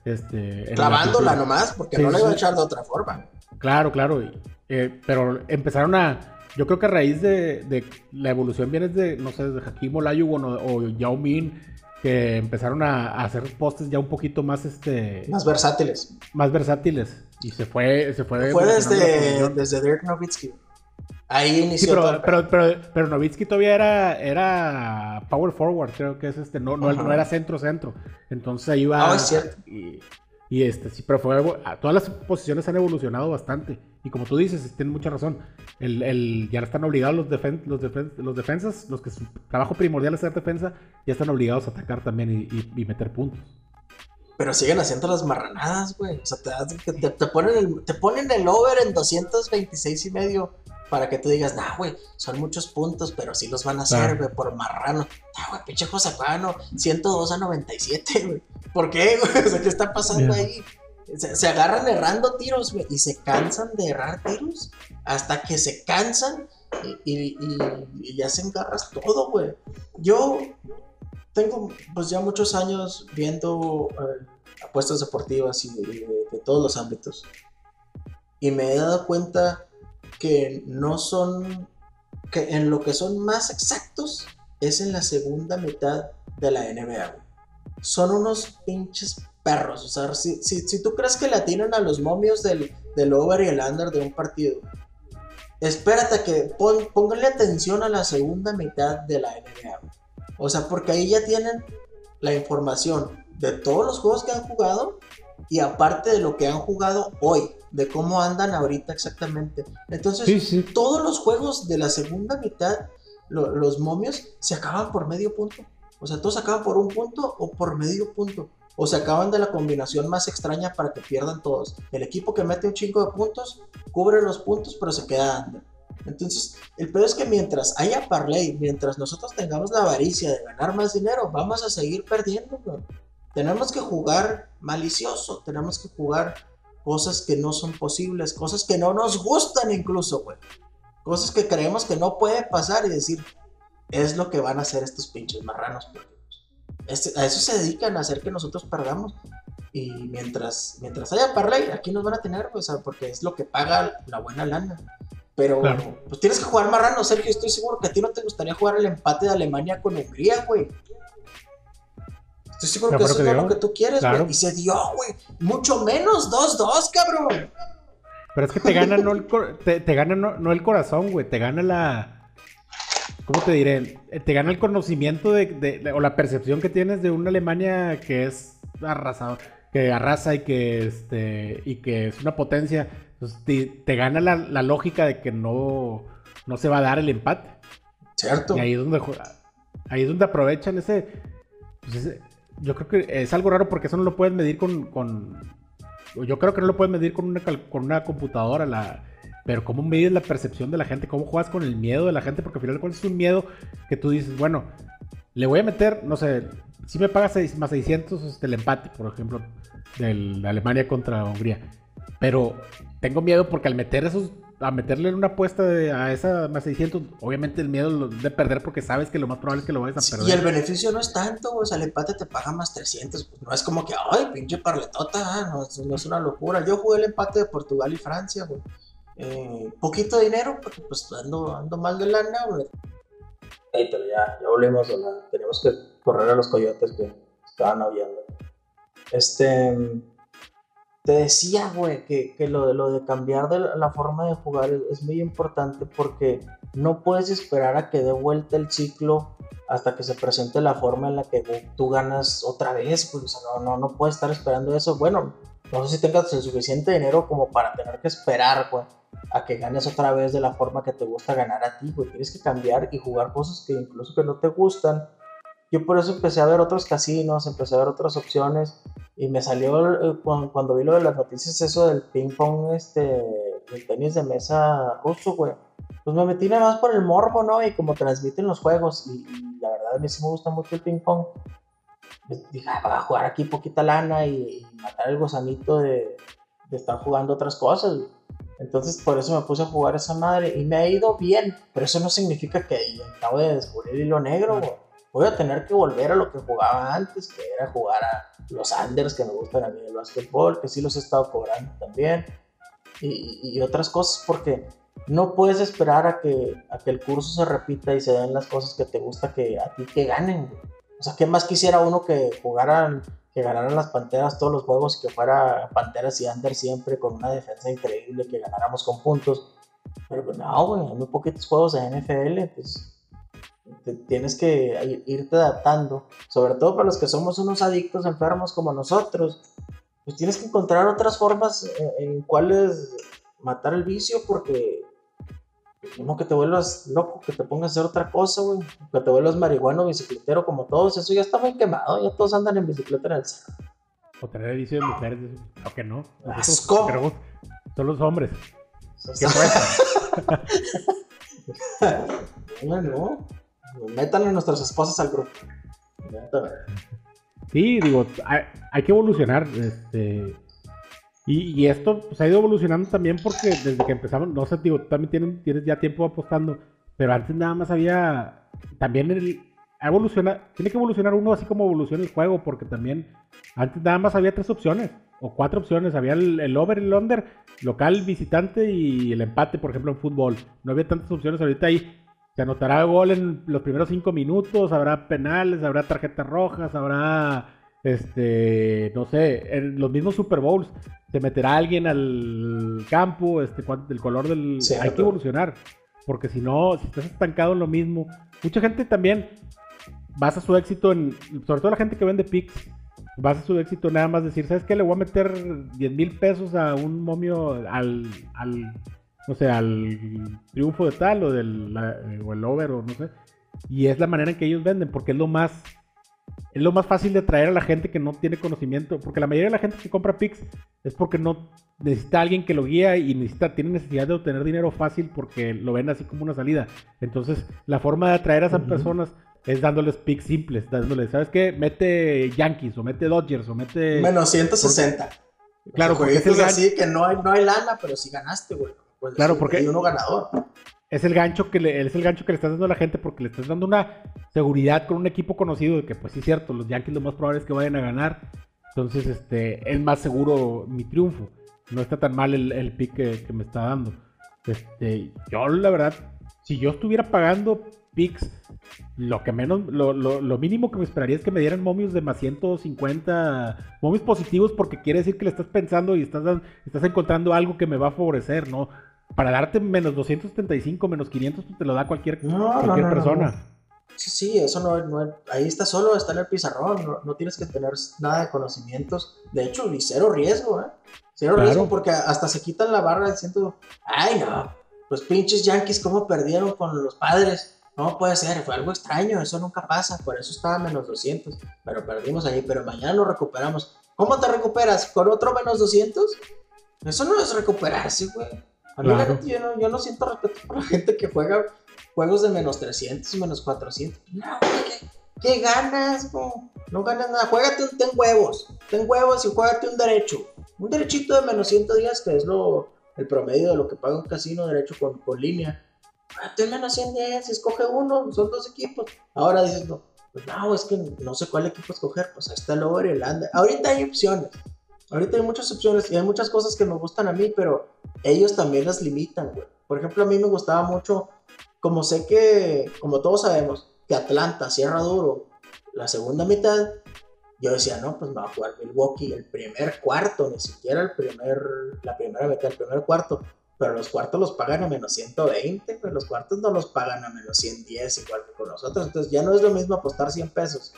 Este, Clavándola nomás, porque Sí, no la iba a echar de otra forma. Claro, claro. eh, pero empezaron a. Yo creo que a raíz de, de la evolución viene de, no sé, de Hakim Olajuwon o, o Yao Min, que empezaron a, a hacer postes ya un poquito más, este, Más versátiles. más versátiles. Y se fue, se fue. Fue desde, desde Dirk Nowitzki. Ahí inició todo pero, el pero, pero, pero Nowitzki todavía era, era power forward, creo que es este, no, no era centro-centro. Entonces ahí iba. Ah, es cierto. Y, y este, sí, pero fue. Todas las posiciones han evolucionado bastante. Y como tú dices, tienes mucha razón. El, el- ya están obligados los, defen- los, defen- los defensas, los que su trabajo primordial es hacer defensa, ya están obligados a atacar también y, y- y meter puntos. Pero siguen haciendo las marranadas, güey. O sea, te, te, te ponen el, te ponen el over en 226 y medio para que tú digas, nah, güey, son muchos puntos, pero sí los van a hacer, Claro. güey, por marrano. Ah, güey, pinche José Juano, 102 a 97, güey. ¿Por qué? O sea, ¿qué está pasando ahí? Se, se agarran errando tiros, güey, y se cansan de errar tiros hasta que se cansan y, y, y- y ya se engarras todo, güey. Yo tengo pues ya muchos años viendo eh, apuestas deportivas y de, de- de todos los ámbitos. Y me he dado cuenta que no son, que en lo que son más exactos es en la segunda mitad de la NBA. güey. Son unos pinches perros. O sea, si, si, si tú crees que le atinan a los momios del, del over y el under de un partido, espérate que pon, pónganle atención a la segunda mitad de la NBA. O sea, porque ahí ya tienen la información de todos los juegos que han jugado y aparte de lo que han jugado hoy, de cómo andan ahorita exactamente. Entonces, Sí, sí. todos los juegos de la segunda mitad, lo- los momios, se acaban por medio punto. O sea, todos acaban por un punto o por medio punto. O se acaban de la combinación más extraña para que pierdan todos. El equipo que mete un chingo de puntos, cubre los puntos, pero se queda under. Entonces, el peor es que mientras haya parlay, mientras nosotros tengamos la avaricia de ganar más dinero, vamos a seguir perdiendo. güey. Tenemos que jugar malicioso, tenemos que jugar cosas que no son posibles, cosas que no nos gustan incluso, güey. Cosas que creemos que no puede pasar y decir, es lo que van a hacer estos pinches marranos. este- a eso se dedican, a hacer que nosotros perdamos. Y mientras, mientras haya parlay, aquí nos van a tener, pues, porque es lo que paga la buena lana. Pero, Claro. pues tienes que jugar marrano, Sergio. Estoy seguro que a ti no te gustaría jugar el empate de Alemania con Hungría, güey. Estoy seguro que eso que es lo que tú quieres, güey. Claro. Y se dio, güey. Mucho menos 2-2, cabrón. Pero es que te gana no el, te, te gana no, no el corazón, güey. Te gana la. ¿Cómo te diré? Eh, Te gana el conocimiento de, de- de- o la percepción que tienes de una Alemania que es arrasador, que arrasa y que, este, y que es una potencia. Entonces te, te gana la, la lógica de que no, no se va a dar el empate. ¿Cierto? Y ahí es donde, ahí es donde aprovechan ese, pues ese- Yo creo que es algo raro porque eso no lo puedes medir con. con- yo creo que no lo puedes medir con una, con una computadora. La, pero cómo mides la percepción de la gente, cómo juegas con el miedo de la gente, porque al final cuentas es un miedo que tú dices, bueno, le voy a meter, no sé, si me pagas más 600 este, el empate, por ejemplo, de Alemania contra Hungría. Pero tengo miedo porque al meter esos, a meterle una apuesta de- a esa más 600, obviamente el miedo de perder porque sabes que lo más probable es que lo vayas a Sí, perder. y el beneficio no es tanto. O sea, el empate te paga más 300. Pues no es como que, ay, pinche parletota, ah, no, no es una locura. Yo jugué el empate de Portugal y Francia, güey. Eh, poquito dinero, porque pues ando, ando mal de lana, güey. Ey, pero ya, ya volvimos, ¿verdad? Tenemos que correr a los coyotes que estaban aullando. Este. Te decía, güey, que, que lo, de, lo de cambiar de la, forma de jugar es, es muy importante porque no puedes esperar a que dé vuelta el ciclo hasta que se presente la forma en la que tú ganas otra vez, pues, o sea, no, no, no puedes estar esperando eso. Bueno, no sé si tengas el suficiente dinero como para tener que esperar, güey, a que ganes otra vez de la forma que te gusta ganar a ti, güey. Tienes que cambiar y jugar cosas que incluso que no te gustan. Yo por eso empecé a ver otros casinos, empecé a ver otras opciones y me salió eh, cuando, cuando vi lo de las noticias eso del ping pong, este, del tenis de mesa ruso, güey pues me metí nada más por el morbo, ¿no? Y como transmiten los juegos, y, la verdad a mí sí me gusta mucho el ping pong. Pues dije, ah, voy a jugar aquí poquita lana y, matar el gusanito de, estar jugando otras cosas. Entonces por eso me puse a jugar esa madre y me ha ido bien, pero eso no significa que acabo de descubrir el hilo negro. Voy a tener que volver a lo que jugaba antes, que era jugar a los Anders que me gustan a mí del básquetbol, que sí los he estado cobrando también, y, otras cosas, porque no puedes esperar a que, a que el curso se repita y se den las cosas que te gusta que a ti que ganen. O sea, ¿qué más quisiera uno que jugaran, que ganaran las Panteras todos los juegos, que fuera Panteras y Under siempre con una defensa increíble, que ganáramos con puntos? Pero pues no, güey, hay muy poquitos juegos de NFL, pues te- tienes que irte adaptando, sobre todo para los que somos unos adictos enfermos como nosotros, pues tienes que encontrar otras formas eh, en cuales matar el vicio porque uno que te vuelvas loco, que te pongas a hacer otra cosa, güey, que te vuelvas marihuano, bicicletero como todos, eso ya está muy quemado, ya todos andan en bicicleta en el cerro. O tener edición de mujeres, o que no. Asco. queremos- son los hombres. ¿Qué pasa? No, no. Metan a nuestras esposas al grupo. Sí, digo, hay, hay que evolucionar. Este, y, esto pues, ha ido evolucionando también porque desde que empezamos, no sé, digo, tú también tienes, ya tiempo apostando, pero antes nada más había, también evoluciona, tiene que evolucionar uno así como evoluciona el juego, porque también antes nada más había tres opciones, o cuatro opciones, había el, el over, el under, local, visitante y el empate, por ejemplo, en fútbol. No había tantas opciones, ahorita ahí se anotará gol en los primeros cinco minutos, habrá penales, habrá tarjetas rojas, habrá, este, no sé, en los mismos Super Bowls, se meterá alguien al campo, este, del color del... Cierto. Hay que evolucionar, porque si no, si estás estancado en lo mismo, mucha gente también basa su éxito en, sobre todo la gente que vende picks, basa su éxito nada más decir, ¿sabes qué? Le voy a meter 10 mil pesos a un momio al, al, no sé, al triunfo de tal o, del, la- o el over o no sé. Y es la manera en que ellos venden, porque es lo más, es lo más fácil de atraer a la gente que no tiene conocimiento, porque la mayoría de la gente que compra picks es porque no necesita a alguien que lo guía y necesita, tiene necesidad de obtener dinero fácil porque lo ven así como una salida. Entonces, la forma de atraer a esas personas es dándoles picks simples, dándoles, ¿sabes qué? Mete Yankees o mete Dodgers o mete... Menos 160. Claro, O sea, porque es el jueguitos gan- así que no hay, no hay lana, pero sí ganaste, güey. Pues, Claro, porque- Hay uno ganador. Es el gancho que le, es el gancho que le estás dando a la gente porque le estás dando una seguridad con un equipo conocido de que pues sí es cierto, los Yankees lo más probable es que vayan a ganar. Entonces, este, es más seguro mi triunfo. No está tan mal el, pick que, me está dando. Este, yo la verdad, si yo estuviera pagando picks, lo que menos, lo, lo- mínimo que me esperaría es que me dieran momios de más 150, momios positivos porque quiere decir que le estás pensando y estás, estás encontrando algo que me va a favorecer, ¿no? Para darte menos 275, menos 500, pues te lo da cualquier, No, no, cualquier no, no, persona. Sí, sí, eso no, ahí está solo, está en el pizarrón, no, tienes que tener nada de conocimientos. De hecho, ni cero riesgo, ¿eh? Cero Claro. riesgo porque hasta se quitan la barra diciendo, ay no, los pinches Yankees cómo perdieron con los padres. No puede ser, fue algo extraño, eso nunca pasa, por eso estaba menos 200, pero perdimos ahí, pero mañana lo recuperamos. ¿Cómo te recuperas? ¿Con otro menos 200? Eso no es recuperarse, güey. Claro. yo no, yo no siento respeto por la gente que juega juegos de menos 300, menos 400. No, güey, ¿qué, qué ganas? No ganas nada. Juégate un ten huevos. Ten huevos y juégate un derecho. Un derechito de menos 110, que es lo, el promedio de lo que paga un casino derecho con, con línea. Juégate un menos 110 y escoge uno. Son dos equipos. Ahora dices, no, pues no, es que no sé cuál equipo escoger. Pues ahí está el over y el under. Ahorita hay opciones. Ahorita hay muchas opciones y hay muchas cosas que me gustan a mí, pero ellos también las limitan, güey. Por ejemplo, a mí me gustaba mucho, como sé que, como todos sabemos, que Atlanta cierra duro la segunda mitad, yo decía, no, pues me va a jugar Milwaukee el primer cuarto, ni siquiera el primer, la primera mitad, el primer cuarto. Pero los cuartos los pagan a menos 120, pero los cuartos no los pagan a menos 110, igual que con nosotros. Entonces ya no es lo mismo apostar 100 pesos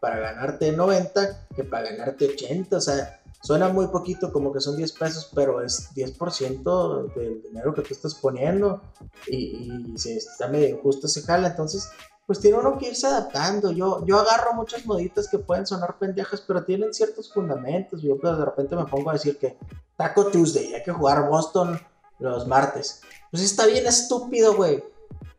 para ganarte 90 que para ganarte 80. O sea, suena muy poquito, como que son 10 pesos, pero es 10% del dinero que tú estás poniendo. Y, y si está medio injusto ese jala, entonces pues tiene uno que irse adaptando. Yo, yo agarro muchas moditas que pueden sonar pendejas, pero tienen ciertos fundamentos. Yo pues de repente me pongo a decir que Taco Tuesday, hay que jugar Boston los martes. Pues está bien estúpido, güey.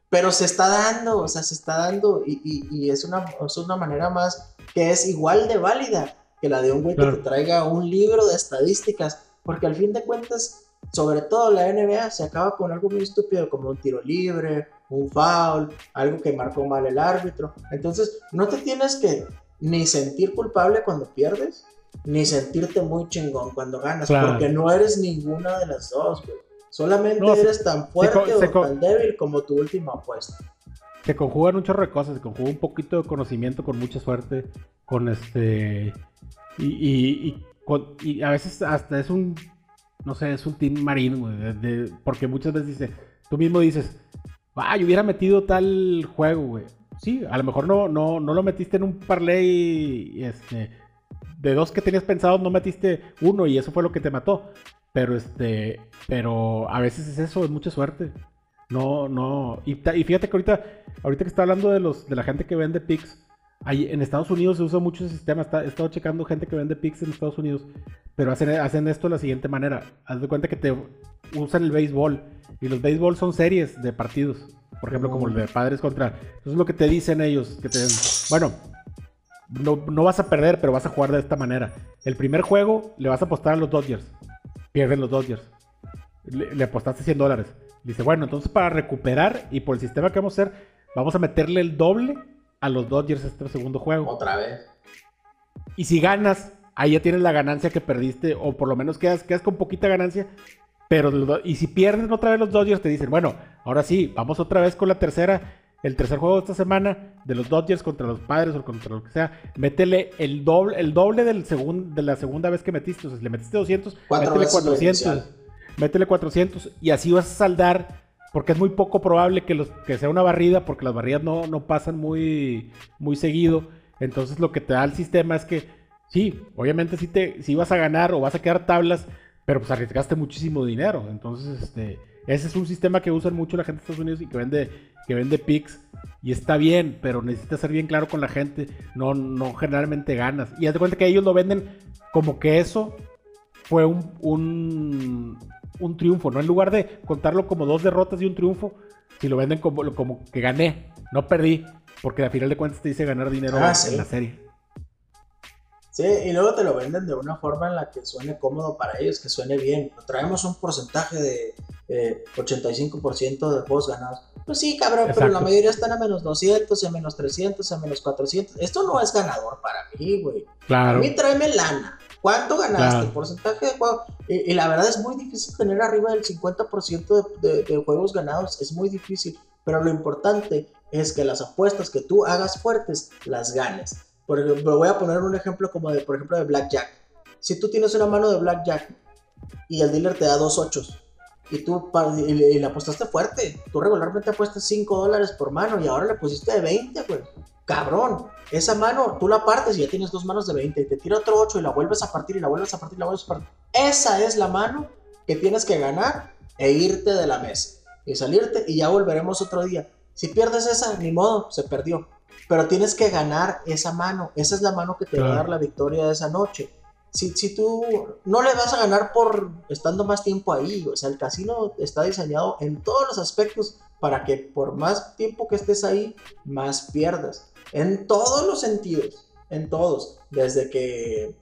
Pero se está dando, o sea, se está dando y, y- y es, una, es una manera más que es igual de válida que la de un güey Claro. que te traiga un libro de estadísticas. Porque al fin de cuentas, sobre todo la NBA se acaba con algo muy estúpido como un tiro libre, un foul, algo que marcó mal el árbitro. Entonces, no te tienes que ni sentir culpable cuando pierdes, ni sentirte muy chingón cuando ganas, Claro. porque no eres ninguna de las dos, güey. Solamente No, eres tan fuerte o tan débil como tu última apuesta. Se conjugan un chorro de cosas, se conjuga un poquito de conocimiento con mucha suerte, con este... Y, y, y, a veces hasta es un, no sé, es un team marino, güey, porque muchas veces dice, tú mismo dices, ah, yo hubiera metido tal juego, güey. Sí, a lo mejor no, no, no lo metiste en un parlay, este, de dos que tenías pensado, no metiste uno y eso fue lo que te mató. Pero este, pero a veces es eso, es mucha suerte. No, no. Y, fíjate que ahorita, ahorita que está hablando de los, de la gente que vende Pix, ahí en Estados Unidos se usa mucho ese sistema. Está, he estado checando gente que vende Pix en Estados Unidos, pero hacen, hacen esto de la siguiente manera. Haz de cuenta que te usan el béisbol. Y los béisbol son series de partidos. Por ejemplo, como el de padres contra. Entonces lo que te dicen ellos, que te bueno, no, no vas a perder, pero vas a jugar de esta manera. El primer juego le vas a apostar a los Dodgers. Pierden los Dodgers. Le, le apostaste 100 dólares. Dice, bueno, entonces para recuperar y por el sistema que vamos a hacer, vamos a meterle el doble a los Dodgers este segundo juego. Otra vez. Y si ganas, ahí ya tienes la ganancia que perdiste, o por lo menos quedas, quedas con poquita ganancia. Pero, y si pierden otra vez los Dodgers, te dicen, bueno, ahora sí, vamos otra vez con la tercera, el tercer juego de esta semana de los Dodgers contra los Padres o contra lo que sea. Métele el doble, el doble del segun- de la segunda vez que metiste. O sea, si le metiste 200, Cuatro métele veces lo 400. inicial. Métele 400 y así vas a saldar. Porque es muy poco probable que, sea una barrida, porque las barridas no, pasan muy, seguido. Entonces lo que te da el sistema es que, sí, obviamente sí, vas a ganar o vas a quedar tablas, pero pues arriesgaste muchísimo dinero. Entonces, este, ese es un sistema que usan mucho la gente de Estados Unidos y que vende, que vende picks. Y está bien, pero necesitas ser bien claro con la gente. No, generalmente ganas. Y haz de cuenta que ellos lo venden como que eso fue un, un triunfo, ¿no? En lugar de contarlo como dos derrotas y un triunfo, si lo venden como, como que gané, no perdí, porque a final de cuentas te dice ganar dinero Ah, en sí. la serie. Sí, y luego te lo venden de una forma en la que suene cómodo para ellos, que suene bien. Traemos un porcentaje de eh, 85% de juegos ganados. Pues sí, cabrón, pero Exacto. la mayoría están a menos 200, a menos 300, a menos 400. Esto no es ganador para mí, güey. A Claro. mí tráeme lana. ¿Cuánto ganaste? Claro. Porcentaje de juego. Y, y la verdad es muy difícil tener arriba del 50% de, de- de juegos ganados. Es muy difícil. Pero lo importante es que las apuestas que tú hagas fuertes las ganes. Por ejemplo, voy a poner un ejemplo como de, por ejemplo, de Blackjack. Si tú tienes una mano de Blackjack y el dealer te da dos ochos, y tú y le, y le apostaste fuerte. Tú regularmente apuestas 5 dólares por mano y ahora le pusiste de 20, güey. Cabrón, esa mano tú la partes y ya tienes dos manos de 20 y te tira otro 8 y la vuelves a partir y la vuelves a partir y la vuelves a partir. Esa es la mano que tienes que ganar e irte de la mesa y salirte y ya volveremos otro día. Si pierdes esa, ni modo, se perdió. Pero tienes que ganar esa mano. Esa es la mano que te va a Claro. dar la victoria de esa noche. Si, tú no le vas a ganar por estando más tiempo ahí, o sea, el casino está diseñado en todos los aspectos para que por más tiempo que estés ahí, más pierdas. En todos los sentidos, en todos. Desde que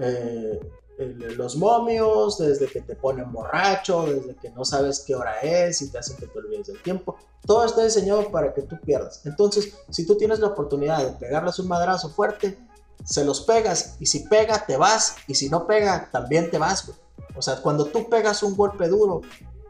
eh, los momios, desde que te ponen borracho, desde que no sabes qué hora es y te hacen que te olvides del tiempo. Todo está diseñado para que tú pierdas. Entonces, si tú tienes la oportunidad de pegarles un madrazo fuerte, se los pegas y si pega te vas y si no pega también te vas. O sea, cuando tú pegas un golpe duro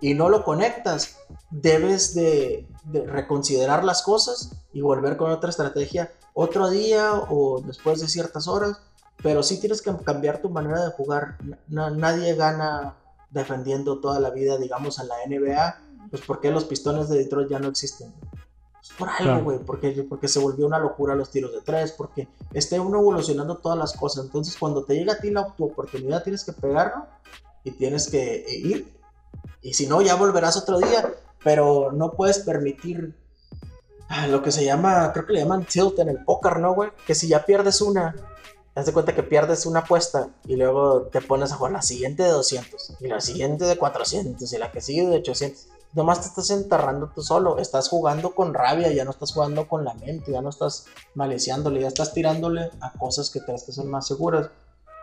y no lo conectas, debes de, de reconsiderar las cosas y volver con otra estrategia otro día o después de ciertas horas. Pero sí tienes que cambiar tu manera de jugar. Na- nadie gana defendiendo toda la vida, digamos, en la NBA. Pues porque los pistones de Detroit ya no existen. Pues por algo, Claro. güey. Porque, porque se volvió una locura los tiros de tres. Porque esté uno evolucionando todas las cosas. Entonces, cuando te llega a ti la, tu oportunidad, tienes que pegarlo y tienes que ir. Y si no, ya volverás otro día. Pero no puedes permitir ah, lo que se llama, creo que le llaman tilt en el póker, ¿no, güey? Que si ya pierdes una, haz de cuenta que pierdes una apuesta y luego te pones a jugar la siguiente de 200 y la siguiente de 400 y la que sigue de 800. Nomás te estás enterrando tú solo, estás jugando con rabia, ya no estás jugando con la mente, ya no estás maliciándole, ya estás tirándole a cosas que crees que son más seguras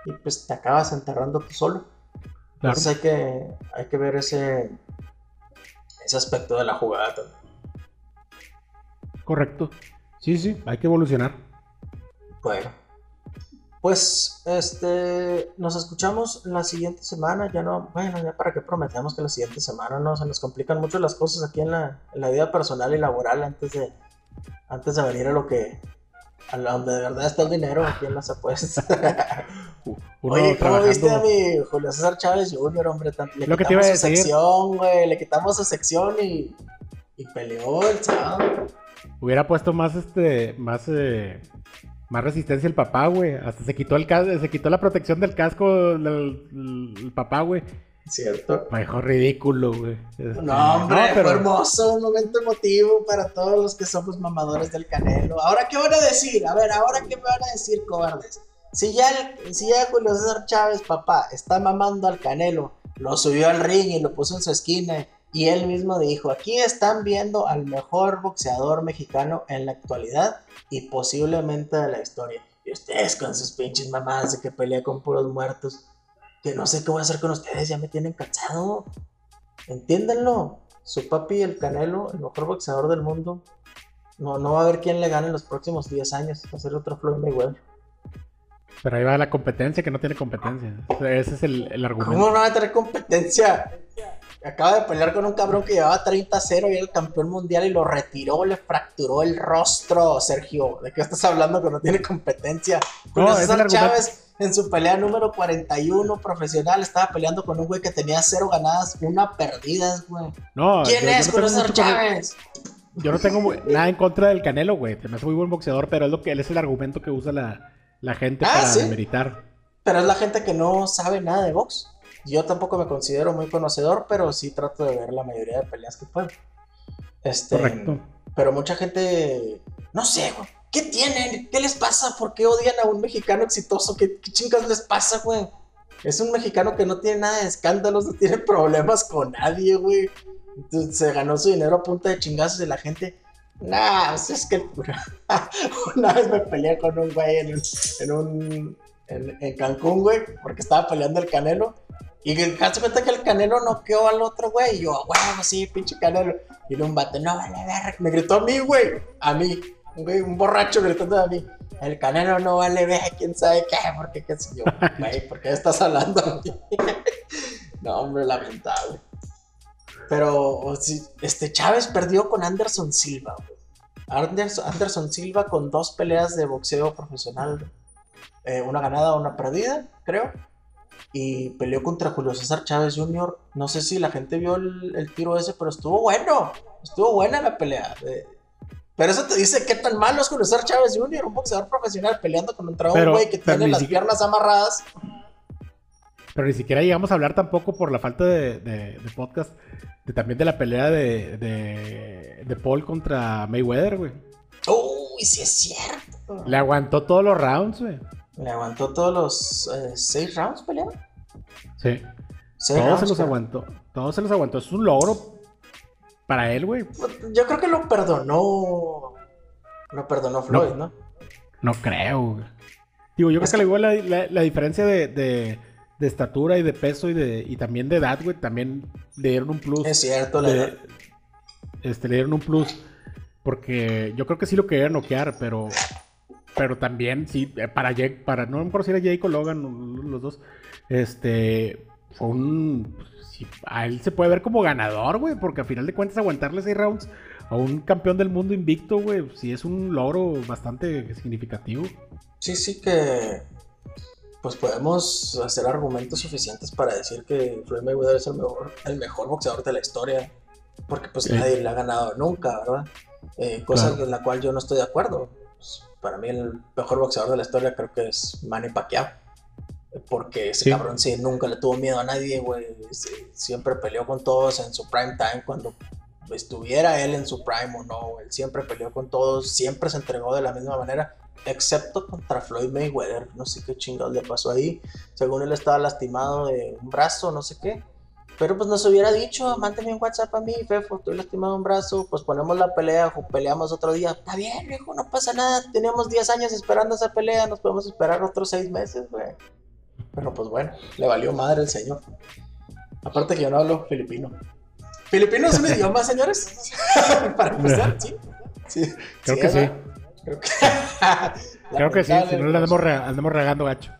y pues te acabas enterrando tú solo. Claro. Entonces hay que, hay que ver ese, ese aspecto de la jugada también. Correcto. Sí, sí, hay que evolucionar. Bueno, pues este nos escuchamos la siguiente semana. Ya no, bueno, ya para qué prometemos que la siguiente semana no se nos complican mucho las cosas aquí en la, en la vida personal y laboral antes de antes de venir a lo que a donde de verdad está el dinero aquí en las apuestas. Uno Oye, ¿cómo viste a mi Julio César Chávez Jr., hombre? Tan- Le Lo que te iba a su decir. sección, güey, le quitamos su sección y, y peleó el sábado. Hubiera puesto más este, más eh, más resistencia el papá, güey. Hasta se quitó el se quitó la protección del casco el papá, güey. Cierto. Mejor ridículo, güey. No, hombre, no, pero- fue hermoso, un momento emotivo para todos los que somos mamadores del Canelo. ¿Ahora qué van a decir? A ver, ¿ahora qué me van a decir, cobardes? Si ya, el- si ya Julio César Chávez, papá, está mamando al Canelo, lo subió al ring y lo puso en su esquina y él mismo dijo, aquí están viendo al mejor boxeador mexicano en la actualidad y posiblemente de la historia. Y ustedes con sus pinches mamadas de que pelea con puros muertos, que no sé qué voy a hacer con ustedes, ya me tienen cansado. Entiéndanlo. Su papi, el Canelo, el mejor boxeador del mundo. No, no va a haber quién le gane en los próximos 10 años. Va a ser otro Floyd Mayweather. Pero ahí va la competencia que no tiene competencia. O sea, Ese es el, el argumento. ¿Cómo no va a tener competencia? Acaba de pelear con un cabrón que llevaba 30-0 y era el campeón mundial y lo retiró, le fracturó el rostro, Sergio. ¿De qué estás hablando que no tiene competencia? Julio No, César. Chávez en su pelea número 41 profesional estaba peleando con un güey que tenía cero ganadas, una perdida, güey. No, ¿Quién yo- es no Julio César con- Chávez? Yo no tengo nada en contra del Canelo, güey. Se me hace muy buen boxeador, pero es lo que él es el argumento que usa la, la gente Ah, para ¿sí? demeritar. Pero es la gente que no sabe nada de box. Yo tampoco me considero muy conocedor, pero sí trato de ver la mayoría de peleas que puedo. Este, Correcto. Pero mucha gente, no sé, güey. ¿Qué tienen? ¿Qué les pasa? ¿Por qué odian a un mexicano exitoso? ¿Qué, qué chingas les pasa, güey? Es un mexicano que no tiene nada de escándalos, no tiene problemas con nadie, güey. Entonces, se ganó su dinero a punta de chingazos de la gente. Nah, pues es que una vez me peleé con un güey en un, en un en, en Cancún, güey, porque estaba peleando el Canelo. Y que se cuenta que el Canelo noqueó al otro güey. Y yo, bueno, sí, pinche Canelo. Y luego un vato, no vale ver. Me gritó a mí, güey. A mí. Un, güey, un borracho gritando a mí. El Canelo no vale ver, quién sabe qué. Porque qué sé yo, güey, ¿por qué estás hablando a mí? no, hombre, lamentable. Pero sí, este Chávez perdió con Anderson Silva, güey. Anderson, Anderson Silva con dos peleas de boxeo profesional. eh, una ganada, una perdida, creo. Y peleó contra Julio César Chávez Jr. No sé si la gente vio el, el tiro ese, pero estuvo bueno. Estuvo buena la pelea. eh. Pero eso te dice qué tan malo es Julio César Chávez Jr., un boxeador profesional peleando contra un güey que tiene las siquiera- piernas amarradas. Pero ni siquiera llegamos a hablar tampoco por la falta de, de- de podcast, de también de la pelea de, de, de Paul contra Mayweather, güey. Uy, sí es cierto. Le aguantó todos los rounds, güey. Le aguantó todos los eh, seis rounds pelearon. Sí. Seis Todos rounds, se los aguantó. Todos se los aguantó. Es un logro para él, güey. Yo creo que lo perdonó. Lo perdonó Floyd, ¿no? No creo, güey. Digo, yo Es creo que igual la, la- la diferencia de, de- de estatura y de peso y, de, y también de edad, güey, también le dieron un plus. Es cierto, la le, verdad. este, le dieron un plus. Porque yo creo que sí lo quería noquear, pero. Pero también, sí, eh, para Jake, para, no me acuerdo si era Jake o Logan, los dos. Este. Fue un. sí, a él se puede ver como ganador, güey, porque a final de cuentas aguantarle seis rounds a un campeón del mundo invicto, güey, sí es un logro bastante significativo. Sí, sí que. Pues podemos hacer argumentos suficientes para decir que Floyd Mayweather es el mejor, el mejor boxeador de la historia. Porque pues Sí. nadie le ha ganado nunca, ¿verdad? Eh, cosa Claro. en la cual yo no estoy de acuerdo. Para mí el mejor boxeador de la historia creo que es Manny Pacquiao. Porque ese Sí. cabrón sí nunca le tuvo miedo a nadie, güey. Siempre peleó con todos en su prime time cuando estuviera él en su prime o no. Él siempre peleó con todos, siempre se entregó de la misma manera, excepto contra Floyd Mayweather. No sé qué chingados le pasó ahí. Según él estaba lastimado de un brazo, no sé qué. Pero pues nos hubiera dicho, mándame un WhatsApp a mí, Fefo, estoy lastimado un brazo, pues ponemos la pelea o peleamos otro día. Está bien, hijo, no pasa nada. Teníamos 10 años esperando esa pelea, nos podemos esperar otros 6 meses, güey. Pero pues bueno, le valió madre el señor. Aparte que yo no hablo filipino. ¿Filipino es un idioma, señores? Para empezar, sí. sí. Creo que sí. Creo que, Creo que sí, si no le andamos, Lamentable, re- andamos regando gacho.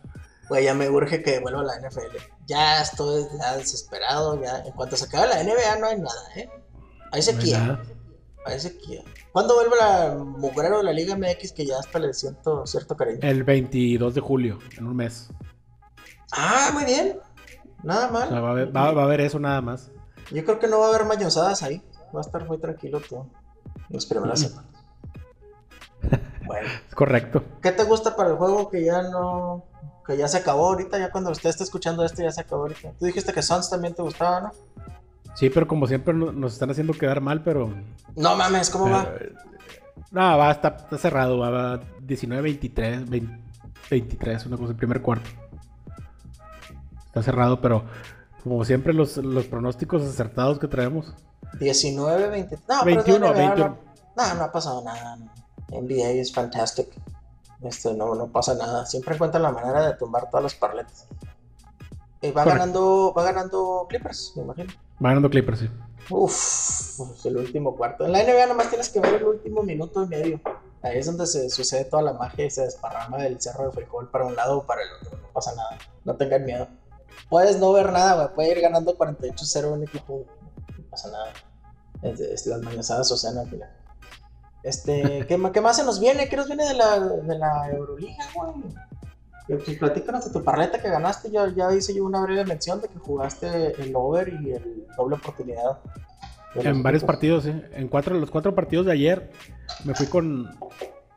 Güey, ya me urge que vuelva a la NFL. Ya estoy ya desesperado. Ya. En cuanto se acabe la NBA, no hay nada, ¿eh? Hay No hay sequía. hay sequía. ¿Cuándo vuelve la mugrero de la Liga MX que ya hasta le siento cierto cariño? El 22 de julio, en un mes. Ah, muy bien. Nada O sea, mal. va a haber, va- va a haber eso nada más. Yo creo que no va a haber mañosadas ahí. Va a estar muy tranquilo todo. Las primeras semanas. Bueno. Correcto. ¿Qué te gusta para el juego que ya no. Que ya se acabó ahorita? Ya cuando usted esté escuchando esto, ya se acabó ahorita. Tú dijiste que Sons también te gustaba, ¿no? Sí, pero como siempre no- nos están haciendo quedar mal, pero. No mames, ¿cómo va? eh, no, va, está, está cerrado. Va, va 19-23, 20 23, una cosa, el primer cuarto. Está cerrado, pero como siempre, los, los pronósticos acertados que traemos. 19, 20. No, 21, pero es la NBA, 21. No, no, no ha pasado nada. NBA es fantastic. Este, no, no pasa nada. Siempre encuentran la manera de tumbar todas las parletas. Eh, va Correcto. ganando, va ganando Clippers, me imagino. Va ganando Clippers, sí. Uf, uf, el último cuarto. En la NBA nomás tienes que ver el último minuto y medio. Ahí es donde se sucede toda la magia y se desparrama el cerro de frijol para un lado o para el otro. No pasa nada. No tengan miedo. Puedes no ver nada, güey. Puede ir ganando 48-0 un equipo. No pasa nada. Es, es las mañosadas Océano al final. Este, ¿qué, ¿qué más se nos viene? ¿Qué nos viene de la, de la Euroliga, güey? Pues platícanos de tu parleta que ganaste. Ya, ya hice yo una breve mención de que jugaste el over y el doble oportunidad. En varios partidos, sí. En cuatro, los cuatro partidos de ayer me fui con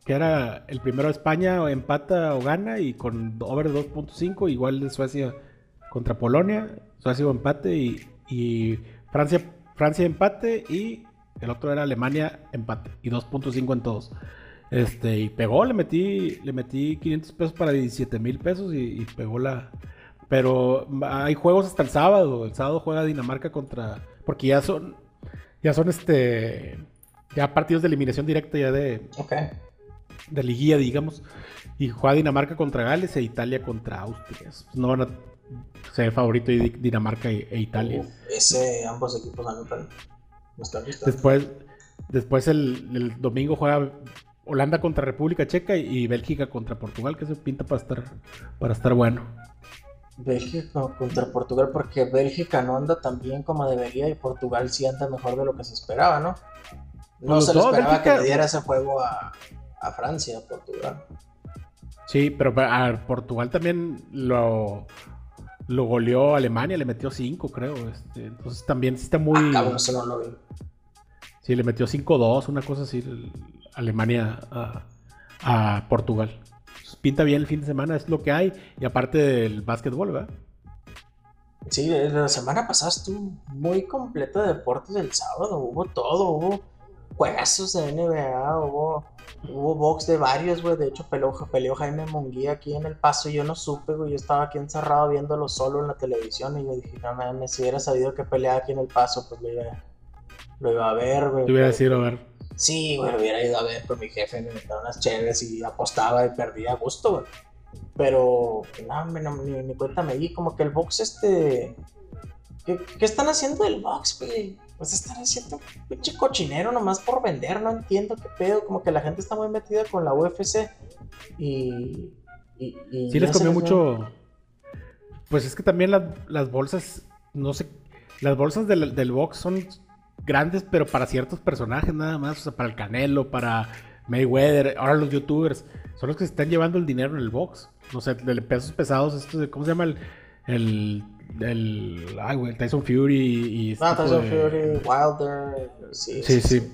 que era el primero de España, o empata o gana, y con over de 2.5, igual de Suecia contra Polonia, Suecia o empate, y, y Francia, Francia empate, y el otro era Alemania empate, y 2.5 en todos. Este, y pegó, le metí, le metí 500 pesos para 17 mil pesos y, y pegó la... Pero hay juegos hasta el sábado. El sábado juega Dinamarca contra... Porque ya son... Ya son este... Ya partidos de eliminación directa ya de, Ok. de liguilla, digamos. Y juega Dinamarca contra Gales e Italia contra Austria. No van a ser favorito de Dinamarca e, e Italia. Ese, ambos equipos anotan. No Después, después el, el domingo juega Holanda contra República Checa y Bélgica contra Portugal, que se pinta para estar, para estar bueno. Bélgica contra Portugal, porque Bélgica no anda tan bien como debería y Portugal sí anda mejor de lo que se esperaba, ¿no? No Los se le esperaba que le diera ese juego a, a Francia, a Portugal. Sí, pero a Portugal también lo, lo goleó Alemania, le metió 5, creo. Este, entonces también está muy. Ah, eso no lo vi. Sí, le metió 5-2, una cosa así, el- Alemania a, a Portugal. Entonces, pinta bien el fin de semana, es lo que hay. Y aparte del básquetbol, ¿verdad? Sí, la semana pasada estuvo muy completa de deportes el sábado. Hubo todo, hubo juegazos de NBA, hubo, hubo box de varios, güey. De hecho, peleó, peleó Jaime Munguía aquí en El Paso y yo no supe, güey. Yo estaba aquí encerrado viéndolo solo en la televisión y yo dije, no mames, si hubiera sabido que peleaba aquí en El Paso, pues lo iba, lo iba a ver, güey. Te voy a pero- decir, a ver. Sí, güey, lo hubiera ido a ver con mi jefe, me metía unas chéves y apostaba y perdía a gusto, güey. Pero, no, no, ni, ni cuenta me di, como que el box, este. ¿Qué, qué están haciendo del box, güey? Pues están haciendo un pinche cochinero nomás por vender, no entiendo qué pedo. Como que la gente está muy metida con la UFC y. y, y Sí les comió mucho. Pues es que también las, las bolsas, no sé, las bolsas del, del box son grandes, pero para ciertos personajes nada más, o sea, para el Canelo, para Mayweather, ahora los youtubers, son los que se están llevando el dinero en el box. No sé, de pesos pesados, esto de, ¿cómo se llama? El, el, el, güey, Tyson Fury y... este Tyson de- Fury, Wilder, sí, Sí, sí.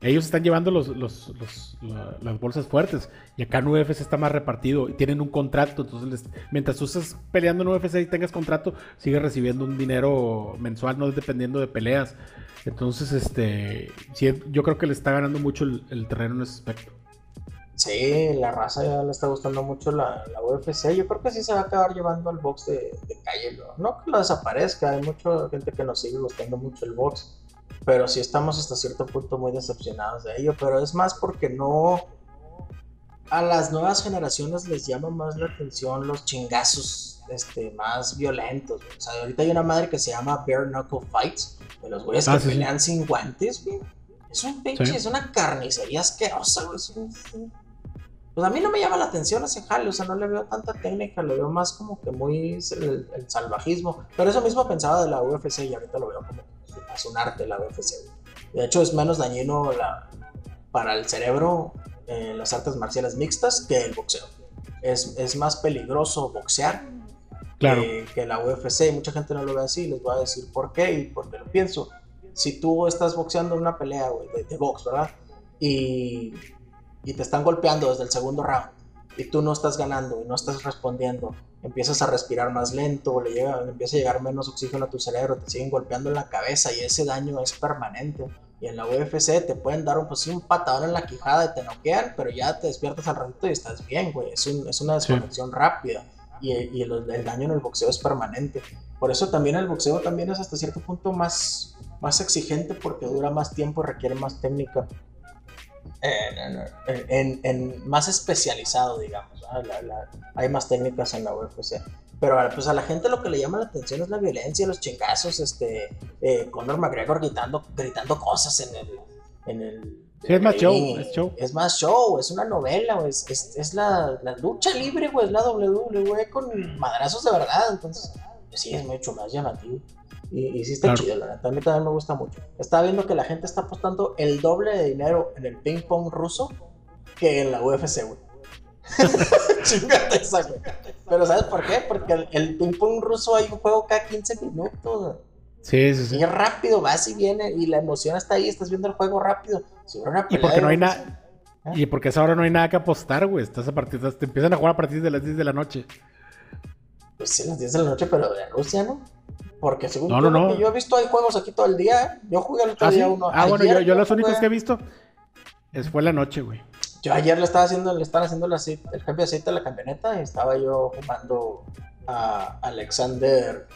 Ellos están llevando los, los- los- la- las bolsas fuertes. Y acá en UFC está más repartido. Y tienen un contrato. Entonces, les- mientras tú estés peleando en UFC y tengas contrato, sigues recibiendo un dinero mensual, no dependiendo de peleas. Entonces, este. sí, yo creo que le está ganando mucho el, el terreno en ese aspecto. Sí, la raza ya le está gustando mucho la, la UFC. Yo creo que sí se va a acabar llevando al box de, de calle. ¿no? No que lo desaparezca, hay mucha gente que nos sigue gustando mucho el box. Pero sí estamos hasta cierto punto muy decepcionados de ello. Pero es más porque no. A las nuevas generaciones les llama más la atención los chingazos este, más violentos. güey. O sea, ahorita hay una madre que se llama Bare Knuckle Fights. De los güeyes Ah, que sí, pelean sin guantes, güey. Es un pinche, Sí. es una carnicería asquerosa, güey. Es un- es un- Pues a mí no me llama la atención ese jale, o sea, no le veo tanta técnica, le veo más como que muy el, el salvajismo. Pero eso mismo pensaba de la UFC y ahorita lo veo como que es un arte la UFC. De hecho, es menos dañino la- para el cerebro eh, las artes marciales mixtas que el boxeo. Es, es más peligroso boxear Claro. que, que la UFC. Mucha gente no lo ve así. Les voy a decir por qué y por qué lo pienso. Si tú estás boxeando una pelea, güey, de, de box, ¿verdad? Y, y te están golpeando desde el segundo round y tú no estás ganando y no estás respondiendo, empiezas a respirar más lento, le, llega, le empieza a llegar menos oxígeno a tu cerebro, te siguen golpeando en la cabeza y ese daño es permanente. Y en la UFC te pueden dar un, pues, un patadón en la quijada y te noquean, pero ya te despiertas al ratito y estás bien, güey. Es, un- es una Sí. desconexión rápida y, y el, el daño en el boxeo es permanente. Por eso también el boxeo también es hasta cierto punto más, más exigente porque dura más tiempo y requiere más técnica. En, en- en- más especializado, digamos. ¿verdad? La- la- hay más técnicas en la UFC. Pero pues a la gente lo que le llama la atención es la violencia, los chingazos, este, eh, Conor McGregor gritando, gritando cosas en el, en el Sí, es más show, es show. Es más show, es una novela, güey, es, es, es la, la lucha libre, güey, es la WWE con madrazos de verdad, entonces, pues sí, es mucho más llamativo. Y, y sí está Claro. chido, la neta, a mí también me gusta mucho. Estaba viendo que la gente está apostando el doble de dinero en el ping pong ruso que en la UFC, güey. Chingate esa, güey. Pero ¿sabes por qué? Porque el, el ping pong ruso hay un juego cada 15 minutos. Sí, sí, sí. Y es rápido, vas y viene, y la emoción está ahí, estás viendo el juego rápido. Si una Y porque no hay nada. Y porque a esa hora no hay nada que apostar, güey. Estás a partir, te empiezan a jugar a partir de las 10 de la noche. Pues sí, las 10 de la noche, pero de Rusia, ¿no? Porque según No, yo, no, lo no. que yo he visto, hay juegos aquí todo el día. ¿eh? Yo jugué el otro Ah, sí. día uno. Ah, bueno, yo, yo los jugué- únicos que he visto es fue la noche, güey. Yo ayer le estaba haciendo, le estaban haciendo el, aceite- el cambio de aceite a la camioneta y estaba yo jugando a Alexander.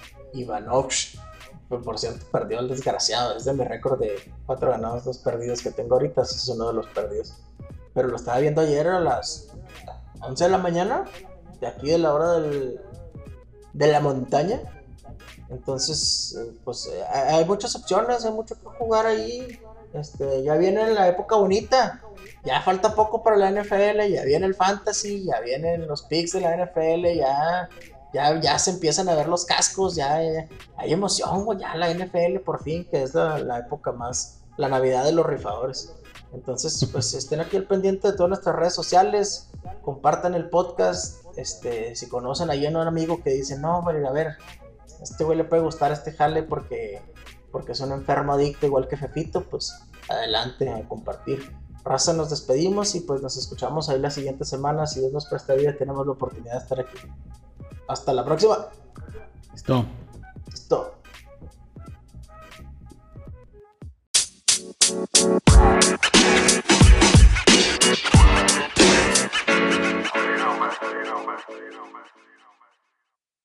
Pues, por cierto, perdió el desgraciado. Es de mi récord de cuatro ganados, dos perdidos que tengo ahorita. Ese es uno de los perdidos. Pero lo estaba viendo ayer a las 11 de la mañana, de aquí de la hora del, de la montaña. Entonces, eh, pues eh, hay muchas opciones, hay mucho que jugar ahí. Este, ya viene la época bonita. Ya falta poco para la NFL, ya viene el fantasy, ya vienen los picks de la NFL, ya, ya, ya se empiezan a ver los cascos, ya, ya hay emoción, ya la NFL por fin, que es la, época más, la Navidad de los rifadores. Entonces, pues estén aquí al pendiente de todas nuestras redes sociales, compartan el podcast, este, si conocen ahí a un amigo que dice, no, güey, a ver, este güey le puede gustar este jale porque, porque es un enfermo adicto igual que Fefito, pues adelante a compartir. Raza, nos despedimos y pues nos escuchamos ahí la siguiente semana. Si Dios nos presta vida, tenemos la oportunidad de estar aquí. Hasta la próxima. Listo. Listo.